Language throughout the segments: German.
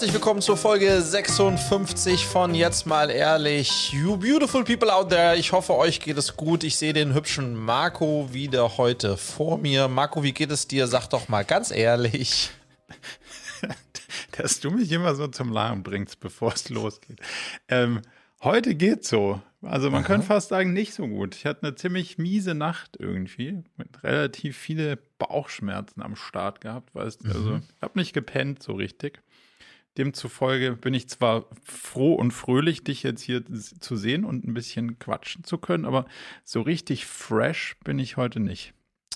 Herzlich willkommen zur Folge 56 von Jetzt mal ehrlich. You beautiful people out there. Ich hoffe, euch geht es gut. Ich sehe den hübschen Marco wieder heute vor mir. Marco, wie geht es dir? Sag doch mal ganz ehrlich. Dass du mich immer so zum Lachen bringst, bevor es losgeht. Ähm, heute geht's so. Also man Aha. könnte fast sagen, nicht so gut. Ich hatte eine ziemlich miese Nacht irgendwie, mit relativ viele Bauchschmerzen am Start gehabt, weißt mhm. Also ich habe nicht gepennt so richtig. Demzufolge bin ich zwar froh und fröhlich, dich jetzt hier zu sehen und ein bisschen quatschen zu können, aber so richtig fresh bin ich heute nicht.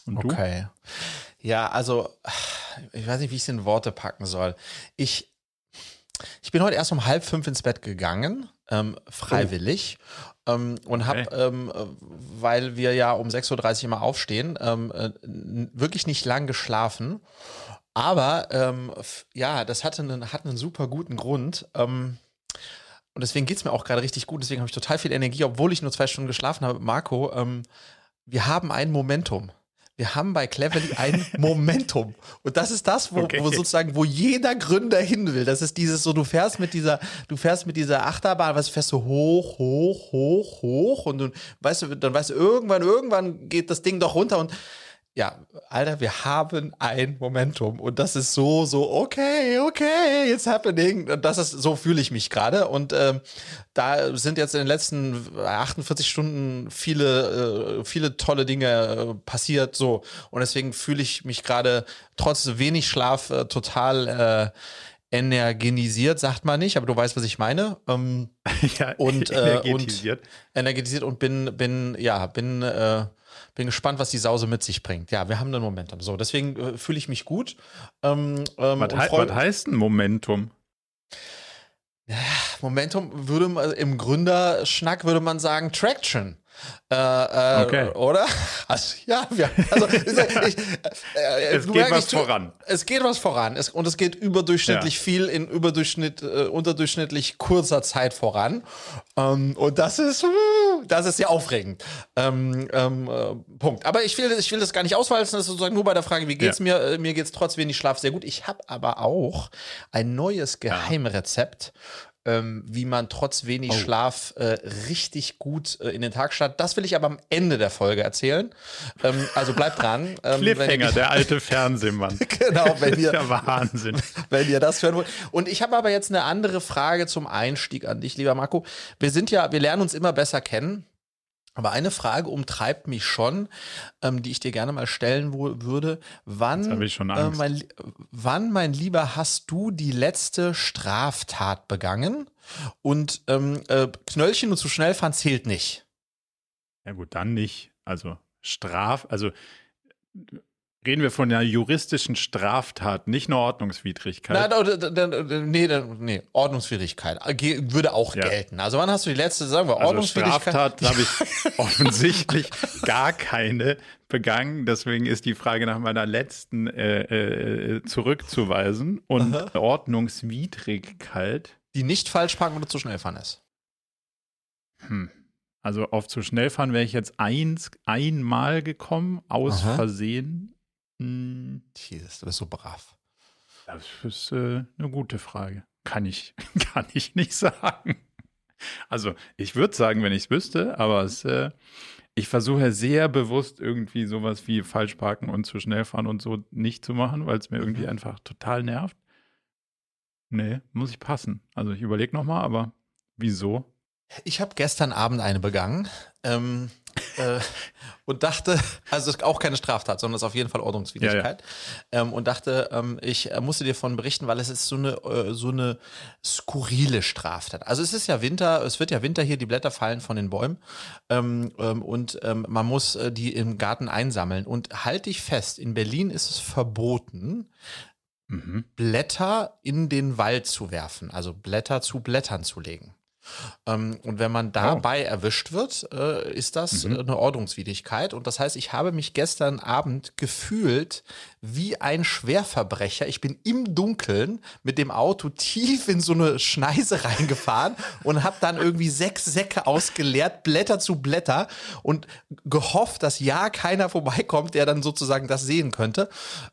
Und du? Okay. Ja, also ich weiß nicht, wie ich es in Worte packen soll. Ich, ich bin heute erst um halb fünf ins Bett gegangen, ähm, freiwillig. Oh. Ähm, und okay. habe, ähm, weil wir ja um 6.30 Uhr immer aufstehen, ähm, äh, wirklich nicht lang geschlafen. Aber ähm, ja, das hatte einen, hat einen super guten Grund. Ähm, und deswegen geht es mir auch gerade richtig gut. Deswegen habe ich total viel Energie, obwohl ich nur zwei Stunden geschlafen habe. Marco, ähm, wir haben ein Momentum wir haben bei Cleverly ein Momentum. Und das ist das, wo, okay. wo, sozusagen, wo jeder Gründer hin will. Das ist dieses so, du fährst mit dieser, du fährst mit dieser Achterbahn, was fährst du hoch, hoch, hoch, hoch und du weißt du, dann weißt du, irgendwann, irgendwann geht das Ding doch runter und ja, Alter, wir haben ein Momentum und das ist so, so, okay, okay, it's happening. Und das ist, so fühle ich mich gerade. Und ähm, da sind jetzt in den letzten 48 Stunden viele, äh, viele tolle Dinge äh, passiert. So. Und deswegen fühle ich mich gerade trotz wenig Schlaf äh, total äh, energenisiert, sagt man nicht, aber du weißt, was ich meine. Ähm, ja, und, äh, energetisiert. und energetisiert und bin, bin, ja, bin äh, bin gespannt, was die Sause mit sich bringt. Ja, wir haben ein Momentum. So, deswegen äh, fühle ich mich gut. Ähm, ähm, was, he was heißt ein Momentum? Ja, Momentum würde man im Gründerschnack würde man sagen Traction. Äh, äh, okay. Oder? Also, ja, wir, also ich, äh, es geht was ich, voran. Es geht was voran es, und es geht überdurchschnittlich ja. viel in überdurchschnitt, äh, unterdurchschnittlich kurzer Zeit voran. Ähm, und das ist, das ist sehr aufregend. Ähm, ähm, äh, Punkt. Aber ich will, ich will das gar nicht auswalzen, das ist sozusagen nur bei der Frage, wie geht's ja. mir? Äh, mir geht's trotz wenig Schlaf sehr gut. Ich habe aber auch ein neues Geheimrezept. Ja ähm, wie man trotz wenig oh. Schlaf äh, richtig gut äh, in den Tag startet. Das will ich aber am Ende der Folge erzählen. Ähm, also bleibt dran. Ähm, Cliffhanger, der alte Fernsehmann. genau, wenn ihr, ja Wahnsinn. wenn ihr das hören wollt. Und ich habe aber jetzt eine andere Frage zum Einstieg an dich, lieber Marco. Wir sind ja, wir lernen uns immer besser kennen. Aber eine Frage umtreibt mich schon, ähm, die ich dir gerne mal stellen würde. Wann. Äh, mein, wann, mein Lieber, hast du die letzte Straftat begangen? Und ähm, äh, Knöllchen und zu schnell fahren zählt nicht. Ja gut, dann nicht. Also Straf, also Reden wir von einer juristischen Straftat, nicht nur Ordnungswidrigkeit. Nein, nee, nee, Ordnungswidrigkeit würde auch ja. gelten. Also wann hast du die letzte, sagen wir, also Ordnungswidrigkeit? Also Straftat habe ich offensichtlich gar keine begangen. Deswegen ist die Frage nach meiner letzten äh, äh, zurückzuweisen. Und Aha. Ordnungswidrigkeit. Die nicht falsch parken oder zu schnell fahren ist. Hm. Also auf zu schnell fahren wäre ich jetzt eins, einmal gekommen, aus Aha. Versehen. Hm. Jesus, du bist so brav. Das ist äh, eine gute Frage. Kann ich, kann ich nicht sagen. Also, ich würde sagen, wenn ich es wüsste, aber es, äh, ich versuche sehr bewusst irgendwie sowas wie falsch parken und zu schnell fahren und so nicht zu machen, weil es mir irgendwie mhm. einfach total nervt. Nee, muss ich passen. Also, ich überlege nochmal, aber wieso? Ich habe gestern Abend eine begangen. Ähm, äh, und dachte, also es ist auch keine Straftat, sondern es ist auf jeden Fall Ordnungswidrigkeit. Ja, ja. Ähm, und dachte, ähm, ich äh, musste dir davon berichten, weil es ist so eine, äh, so eine skurrile Straftat. Also es ist ja Winter, es wird ja Winter hier, die Blätter fallen von den Bäumen ähm, ähm und ähm, man muss äh, die im Garten einsammeln. Und halte dich fest, in Berlin ist es verboten, mhm. Blätter in den Wald zu werfen, also Blätter zu Blättern zu legen. Ähm, und wenn man dabei oh. erwischt wird, äh, ist das mhm. eine Ordnungswidrigkeit. Und das heißt, ich habe mich gestern Abend gefühlt wie ein Schwerverbrecher. Ich bin im Dunkeln mit dem Auto tief in so eine Schneise reingefahren und habe dann irgendwie sechs Säcke ausgeleert, Blätter zu Blätter und gehofft, dass ja keiner vorbeikommt, der dann sozusagen das sehen könnte.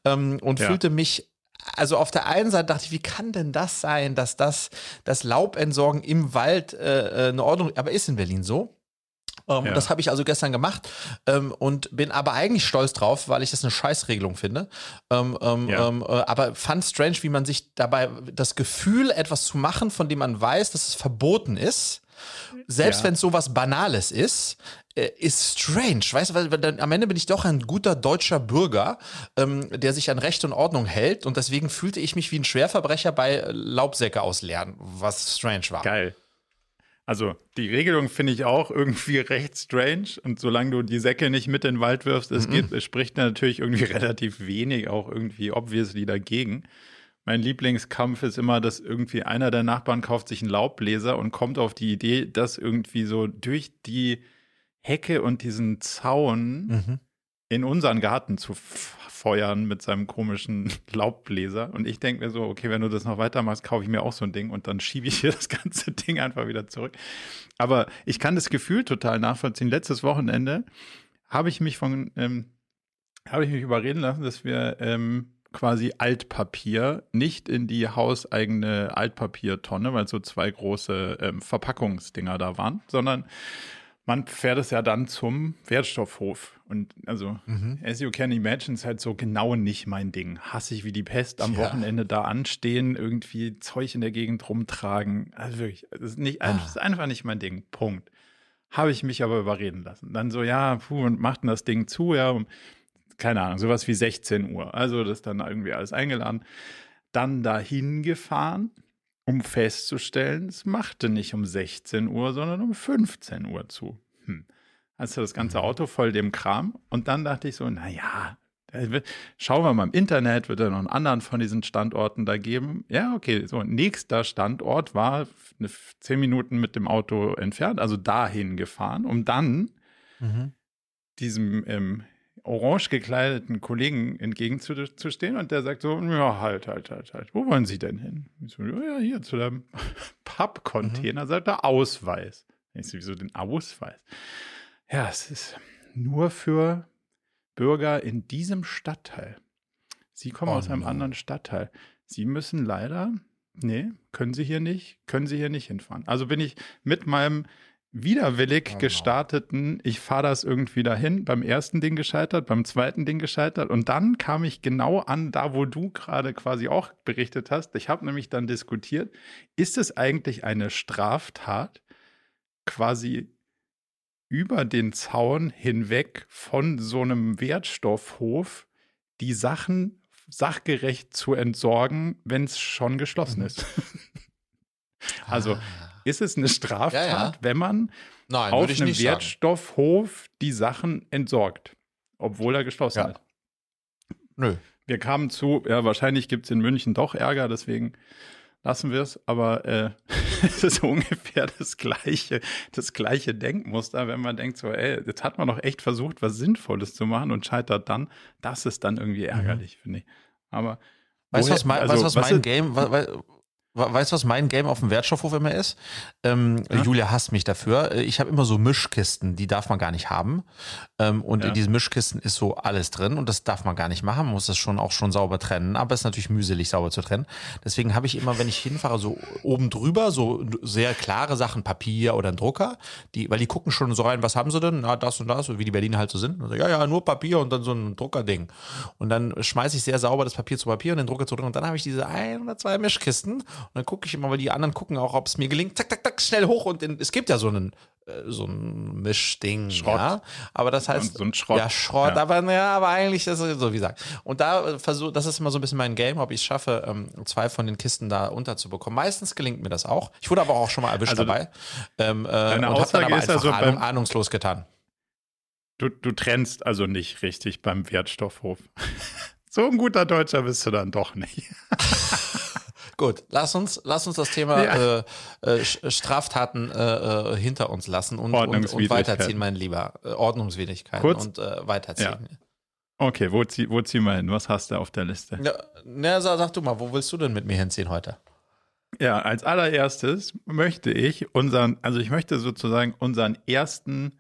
Ähm, und ja. fühlte mich also auf der einen Seite dachte ich, wie kann denn das sein, dass das, das Laubentsorgen im Wald äh, äh eine Ordnung, aber ist in Berlin so. Ähm, ja. Das habe ich also gestern gemacht ähm, und bin aber eigentlich stolz drauf, weil ich das eine Scheißregelung finde. Ähm, ähm ja. Ähm, äh, aber fand strange, wie man sich dabei das Gefühl, etwas zu machen, von dem man weiß, dass es verboten ist, selbst ja. wenn es sowas Banales ist, äh, ist strange. Weißt du, weil, dann, am Ende bin ich doch ein guter deutscher Bürger, ähm, der sich an Recht und Ordnung hält und deswegen fühlte ich mich wie ein Schwerverbrecher bei Laubsäcke ausleeren, was strange war. Geil. Also die Regelung finde ich auch irgendwie recht strange und solange du die Säcke nicht mit in den Wald wirfst, es, geht, es spricht natürlich irgendwie relativ wenig auch irgendwie obviously dagegen. Mein Lieblingskampf ist immer, dass irgendwie einer der Nachbarn kauft sich einen Laubbläser und kommt auf die Idee, das irgendwie so durch die Hecke und diesen Zaun mhm. in unseren Garten zu feuern mit seinem komischen Laubbläser. Und ich denke mir so, okay, wenn du das noch weitermachst, kaufe ich mir auch so ein Ding und dann schiebe ich hier das ganze Ding einfach wieder zurück. Aber ich kann das Gefühl total nachvollziehen. Letztes Wochenende habe ich mich von, ähm, habe ich mich überreden lassen, dass wir ähm, quasi Altpapier nicht in die hauseigene Altpapiertonne, weil so zwei große ähm, Verpackungsdinger da waren, sondern man fährt es ja dann zum Wertstoffhof. Und also, mhm. as you can imagine, ist halt so genau nicht mein Ding. Hasse ich wie die Pest am ja. Wochenende da anstehen, irgendwie Zeug in der Gegend rumtragen. Also wirklich, das ist, nicht, ah. ist einfach nicht mein Ding. Punkt. Habe ich mich aber überreden lassen. Dann so, ja, puh, und machten das Ding zu, ja, um, keine Ahnung, sowas wie 16 Uhr. Also, das dann irgendwie alles eingeladen. Dann dahin gefahren um festzustellen, es machte nicht um 16 Uhr, sondern um 15 Uhr zu. Hm. Also das ganze mhm. Auto voll dem Kram. Und dann dachte ich so, naja, schauen wir mal im Internet, wird er noch einen anderen von diesen Standorten da geben. Ja, okay, so nächster Standort war zehn Minuten mit dem Auto entfernt, also dahin gefahren, um dann mhm. diesem ähm, orange gekleideten Kollegen entgegenzustehen und der sagt so, ja, halt, halt, halt, halt, wo wollen Sie denn hin? Ich so, ja, hier zu dem Pappcontainer, mhm. sagt er, Ausweis. Ich so, wieso den Ausweis? Ja, es ist nur für Bürger in diesem Stadtteil. Sie kommen oh, aus einem no. anderen Stadtteil. Sie müssen leider, nee, können Sie hier nicht, können Sie hier nicht hinfahren. Also bin ich mit meinem widerwillig gestarteten, ich fahre das irgendwie dahin, beim ersten Ding gescheitert, beim zweiten Ding gescheitert und dann kam ich genau an, da wo du gerade quasi auch berichtet hast. Ich habe nämlich dann diskutiert, ist es eigentlich eine Straftat, quasi über den Zaun hinweg von so einem Wertstoffhof die Sachen sachgerecht zu entsorgen, wenn es schon geschlossen mhm. ist. also ah ist es eine Straftat, ja, ja. wenn man Nein, auf einem Wertstoffhof sagen. die Sachen entsorgt, obwohl er geschlossen ja. ist? Nö. Wir kamen zu, ja, wahrscheinlich gibt es in München doch Ärger, deswegen lassen wir es, aber äh, es ist ungefähr das gleiche, das gleiche Denkmuster, wenn man denkt so, ey, jetzt hat man doch echt versucht, was Sinnvolles zu machen und scheitert dann, das ist dann irgendwie mhm. ärgerlich, mhm. finde ich. Aber Weißt du, was mein, also, weißt, was mein Game, Weißt du, was mein Game auf dem Wertstoffhof immer ist? Ähm, ja. Julia hasst mich dafür. Ich habe immer so Mischkisten, die darf man gar nicht haben. Ähm, und ja. in diesen Mischkisten ist so alles drin und das darf man gar nicht machen. Man muss das schon auch schon sauber trennen. Aber es ist natürlich mühselig, sauber zu trennen. Deswegen habe ich immer, wenn ich hinfahre, so oben drüber so sehr klare Sachen, Papier oder ein Drucker, die, weil die gucken schon so rein, was haben sie denn? Na, das und das, wie die Berliner halt so sind. So, ja, ja, nur Papier und dann so ein Druckerding. Und dann schmeiße ich sehr sauber das Papier zu Papier und den Drucker zu Drucker. Und dann habe ich diese ein oder zwei Mischkisten und dann gucke ich immer, weil die anderen gucken auch, ob es mir gelingt. Zack, zack, zack, schnell hoch. Und in, es gibt ja so einen äh, so ein Mischding, Schrott. Ja? Aber das heißt, so ein Schrott. ja, Schrott, ja. aber ja, aber eigentlich ist es so, wie gesagt. Und da versuche, das ist immer so ein bisschen mein Game, ob ich es schaffe, ähm, zwei von den Kisten da unterzubekommen. Meistens gelingt mir das auch. Ich wurde aber auch schon mal erwischt also, dabei. Ähm, äh, deine und Aussage dann aber ist also ahnung, ahnungslos getan. Du, du trennst also nicht richtig beim Wertstoffhof. so ein guter Deutscher bist du dann doch nicht. Gut, lass uns, lass uns das Thema ja. äh, äh, Straftaten äh, äh, hinter uns lassen und, und, und weiterziehen, mein Lieber. Äh, Ordnungswidrigkeiten Kurz, und äh, weiterziehen. Ja. Okay, wo, zieh, wo ziehen wir hin? Was hast du auf der Liste? Na, sag, sag du mal, wo willst du denn mit mir hinziehen heute? Ja, als allererstes möchte ich unseren, also ich möchte sozusagen unseren ersten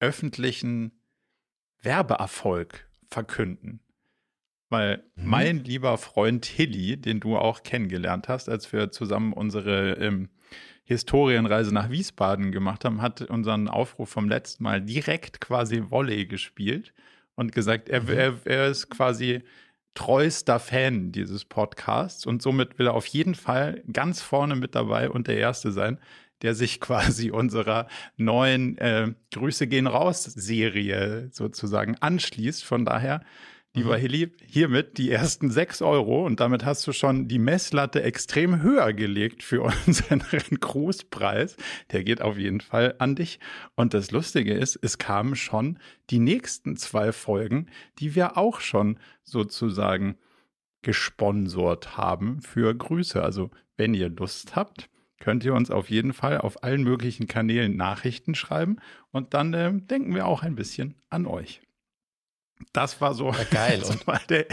öffentlichen Werbeerfolg verkünden. Weil mhm. mein lieber Freund Hilly, den du auch kennengelernt hast, als wir zusammen unsere ähm, Historienreise nach Wiesbaden gemacht haben, hat unseren Aufruf vom letzten Mal direkt quasi Volley gespielt und gesagt, er, mhm. er, er ist quasi treuster Fan dieses Podcasts und somit will er auf jeden Fall ganz vorne mit dabei und der Erste sein, der sich quasi unserer neuen äh, Grüße gehen raus Serie sozusagen anschließt. Von daher Lieber mhm. Hilly, hiermit die ersten sechs Euro und damit hast du schon die Messlatte extrem höher gelegt für unseren Grußpreis. Der geht auf jeden Fall an dich. Und das Lustige ist, es kamen schon die nächsten zwei Folgen, die wir auch schon sozusagen gesponsort haben für Grüße. Also wenn ihr Lust habt, könnt ihr uns auf jeden Fall auf allen möglichen Kanälen Nachrichten schreiben und dann äh, denken wir auch ein bisschen an euch. Das war so. Ja, geil. Und,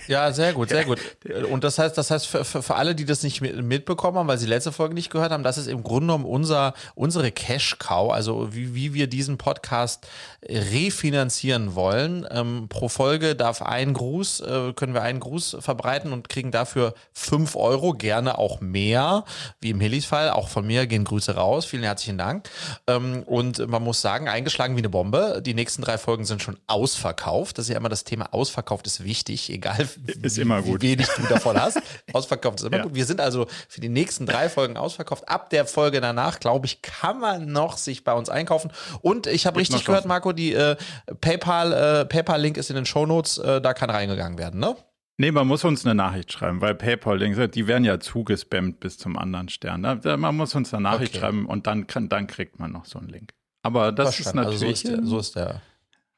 ja, sehr gut, sehr gut. Und das heißt, das heißt für, für, für, alle, die das nicht mitbekommen haben, weil sie letzte Folge nicht gehört haben, das ist im Grunde genommen unser, unsere Cash-Cow, also wie, wie wir diesen Podcast refinanzieren wollen. Ähm, pro Folge darf ein Gruß, äh, können wir einen Gruß verbreiten und kriegen dafür fünf Euro, gerne auch mehr, wie im Hillis Fall. Auch von mir gehen Grüße raus. Vielen herzlichen Dank. Ähm, und man muss sagen, eingeschlagen wie eine Bombe. Die nächsten drei Folgen sind schon ausverkauft. Das ist ja immer das Thema ausverkauft ist wichtig, egal ist wie, wie wenig du davon hast. ausverkauft ist immer ja. gut. Wir sind also für die nächsten drei Folgen ausverkauft. Ab der Folge danach, glaube ich, kann man noch sich bei uns einkaufen. Und ich habe richtig gehört, Marco, die äh, PayPal, äh, PayPal-Link ist in den Shownotes, äh, da kann reingegangen werden, ne? Nee, man muss uns eine Nachricht schreiben, weil PayPal, die werden ja zugespammt bis zum anderen Stern. Man muss uns eine Nachricht okay. schreiben und dann, kann, dann kriegt man noch so einen Link. Aber das ist natürlich. Also so, ist der, so, ist der.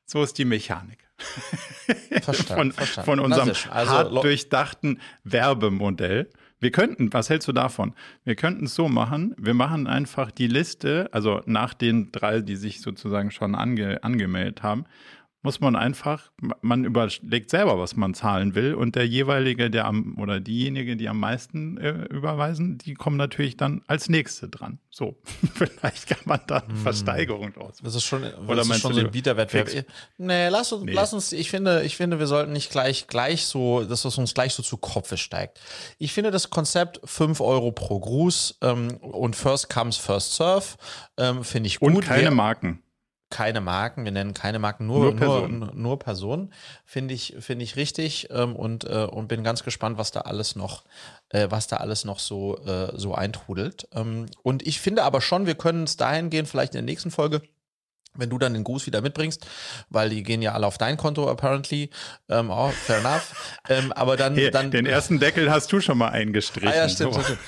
so ist die Mechanik. Von, von unserem also, hart durchdachten Werbemodell. Wir könnten, was hältst du davon? Wir könnten es so machen, wir machen einfach die Liste, also nach den drei, die sich sozusagen schon ange, angemeldet haben, muss man einfach, man überlegt selber, was man zahlen will und der jeweilige, der am oder diejenige, die am meisten äh, überweisen, die kommen natürlich dann als nächste dran. So, vielleicht kann man da eine hm. Versteigerung draus. Das ist schon, oder das ist schon so ein Bieterwettbewerb. Nee, lass uns, nee. lass uns, ich finde, ich finde, wir sollten nicht gleich, gleich so, dass es uns gleich so zu Kopfe steigt. Ich finde das Konzept 5 Euro pro Gruß ähm, und First Comes, First Serve ähm, finde ich gut. Und keine wir, Marken keine Marken, wir nennen keine Marken, nur, nur Personen, nur, nur Personen. Finde ich, finde ich richtig ähm, und, äh, und bin ganz gespannt, was da alles noch, äh, was da alles noch so, äh, so eintrudelt. Ähm, und ich finde aber schon, wir können es dahin gehen, vielleicht in der nächsten Folge, wenn du dann den Gruß wieder mitbringst, weil die gehen ja alle auf dein Konto apparently, ähm, oh, fair enough. ähm, aber dann, Hier, dann den ersten Deckel hast du schon mal eingestrichen. Ah, ja, stimmt. So. stimmt.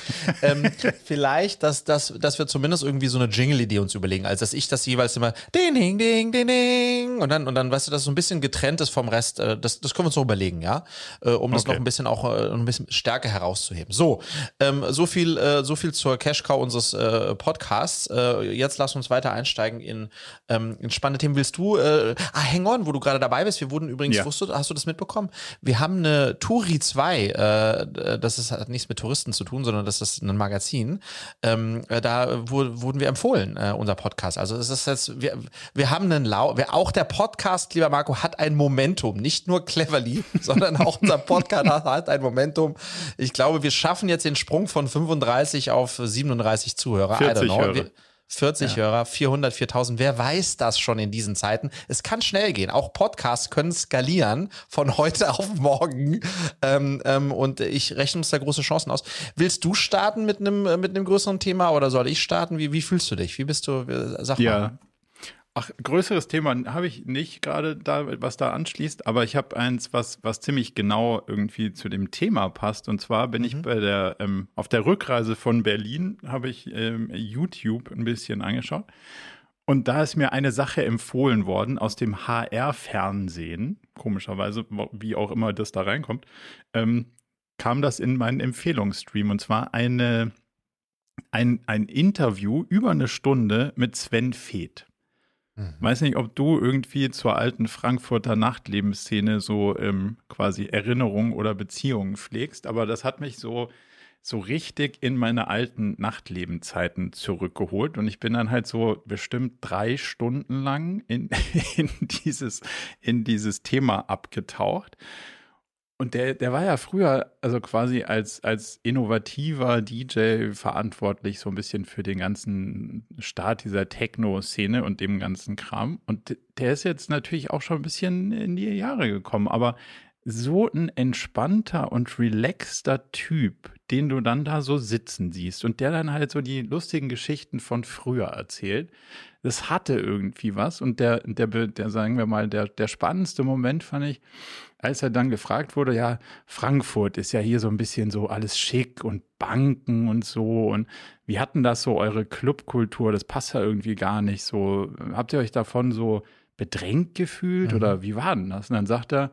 ähm, vielleicht, dass, dass, dass wir zumindest irgendwie so eine Jingle-Idee uns überlegen, als dass ich das jeweils immer ding ding ding ding ding und dann und dann weißt du, dass so ein bisschen getrennt ist vom Rest. Äh, das, das können wir uns noch überlegen, ja, äh, um das okay. noch ein bisschen auch äh, ein bisschen stärker herauszuheben. So, ähm, so viel äh, so viel zur Cash Cow unseres äh, Podcasts. Äh, jetzt lass uns weiter einsteigen in ähm, spannende Themen. Willst du, äh, ah, hang on, wo du gerade dabei bist. Wir wurden übrigens, ja. wusstest, hast du das mitbekommen? Wir haben eine Turi 2, äh, das ist, hat nichts mit Touristen zu tun, sondern das ist ein Magazin. Ähm, äh, da wo, wurden wir empfohlen, äh, unser Podcast. Also es ist jetzt, wir, wir haben einen Lau, auch der Podcast, lieber Marco, hat ein Momentum. Nicht nur Cleverly, sondern auch unser Podcast hat ein Momentum. Ich glaube, wir schaffen jetzt den Sprung von 35 auf 37 Zuhörer. 40 I don't know. Hörer. Wir, 40 ja. Hörer, 400, 4000. Wer weiß das schon in diesen Zeiten? Es kann schnell gehen. Auch Podcasts können skalieren von heute auf morgen. Ähm, ähm, und ich rechne uns da große Chancen aus. Willst du starten mit einem mit einem größeren Thema oder soll ich starten? Wie, wie fühlst du dich? Wie bist du? Sag ja. mal. Ach, größeres Thema habe ich nicht gerade da, was da anschließt, aber ich habe eins, was, was ziemlich genau irgendwie zu dem Thema passt. Und zwar bin mhm. ich bei der, ähm, auf der Rückreise von Berlin, habe ich ähm, YouTube ein bisschen angeschaut. Und da ist mir eine Sache empfohlen worden aus dem HR-Fernsehen, komischerweise, wie auch immer das da reinkommt, ähm, kam das in meinen Empfehlungsstream. Und zwar eine, ein, ein Interview über eine Stunde mit Sven Feeth. Mhm. Weiß nicht, ob du irgendwie zur alten Frankfurter Nachtlebensszene so ähm, quasi Erinnerungen oder Beziehungen pflegst, aber das hat mich so so richtig in meine alten Nachtlebenzeiten zurückgeholt und ich bin dann halt so bestimmt drei Stunden lang in, in dieses in dieses Thema abgetaucht und der, der war ja früher, also quasi als, als innovativer DJ verantwortlich, so ein bisschen für den ganzen Start dieser Techno-Szene und dem ganzen Kram. Und der ist jetzt natürlich auch schon ein bisschen in die Jahre gekommen, aber so ein entspannter und relaxter Typ, den du dann da so sitzen siehst und der dann halt so die lustigen Geschichten von früher erzählt. Das hatte irgendwie was und der, der, der sagen wir mal, der, der spannendste Moment fand ich, als er dann gefragt wurde, ja, Frankfurt ist ja hier so ein bisschen so alles schick und Banken und so und wie hatten das so eure Clubkultur? Das passt ja irgendwie gar nicht so. Habt ihr euch davon so bedrängt gefühlt mhm. oder wie war denn das? Und dann sagt er,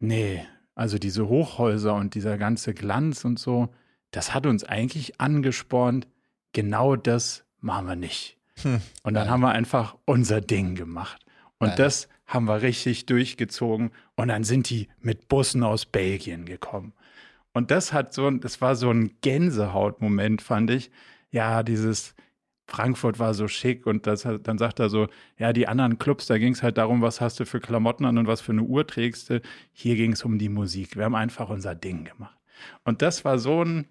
Nee, also diese Hochhäuser und dieser ganze Glanz und so, das hat uns eigentlich angespornt, genau das machen wir nicht. Hm. Und dann ja. haben wir einfach unser Ding gemacht. Und ja. das haben wir richtig durchgezogen. Und dann sind die mit Bussen aus Belgien gekommen. Und das hat so, das war so ein Gänsehautmoment, fand ich. Ja, dieses, Frankfurt war so schick und das, dann sagt er so, ja, die anderen Clubs, da ging es halt darum, was hast du für Klamotten an und was für eine Uhr trägst du. Hier ging es um die Musik. Wir haben einfach unser Ding gemacht. Und das war so ein,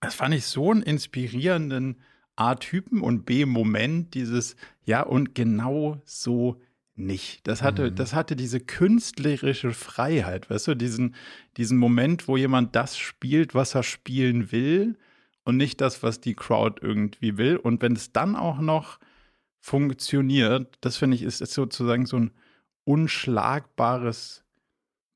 das fand ich so einen inspirierenden A-Typen und B-Moment, dieses, ja, und genau so nicht. Das hatte, mhm. das hatte diese künstlerische Freiheit, weißt du, diesen, diesen Moment, wo jemand das spielt, was er spielen will und nicht das, was die Crowd irgendwie will. Und wenn es dann auch noch funktioniert, das finde ich, ist, ist sozusagen so ein unschlagbares,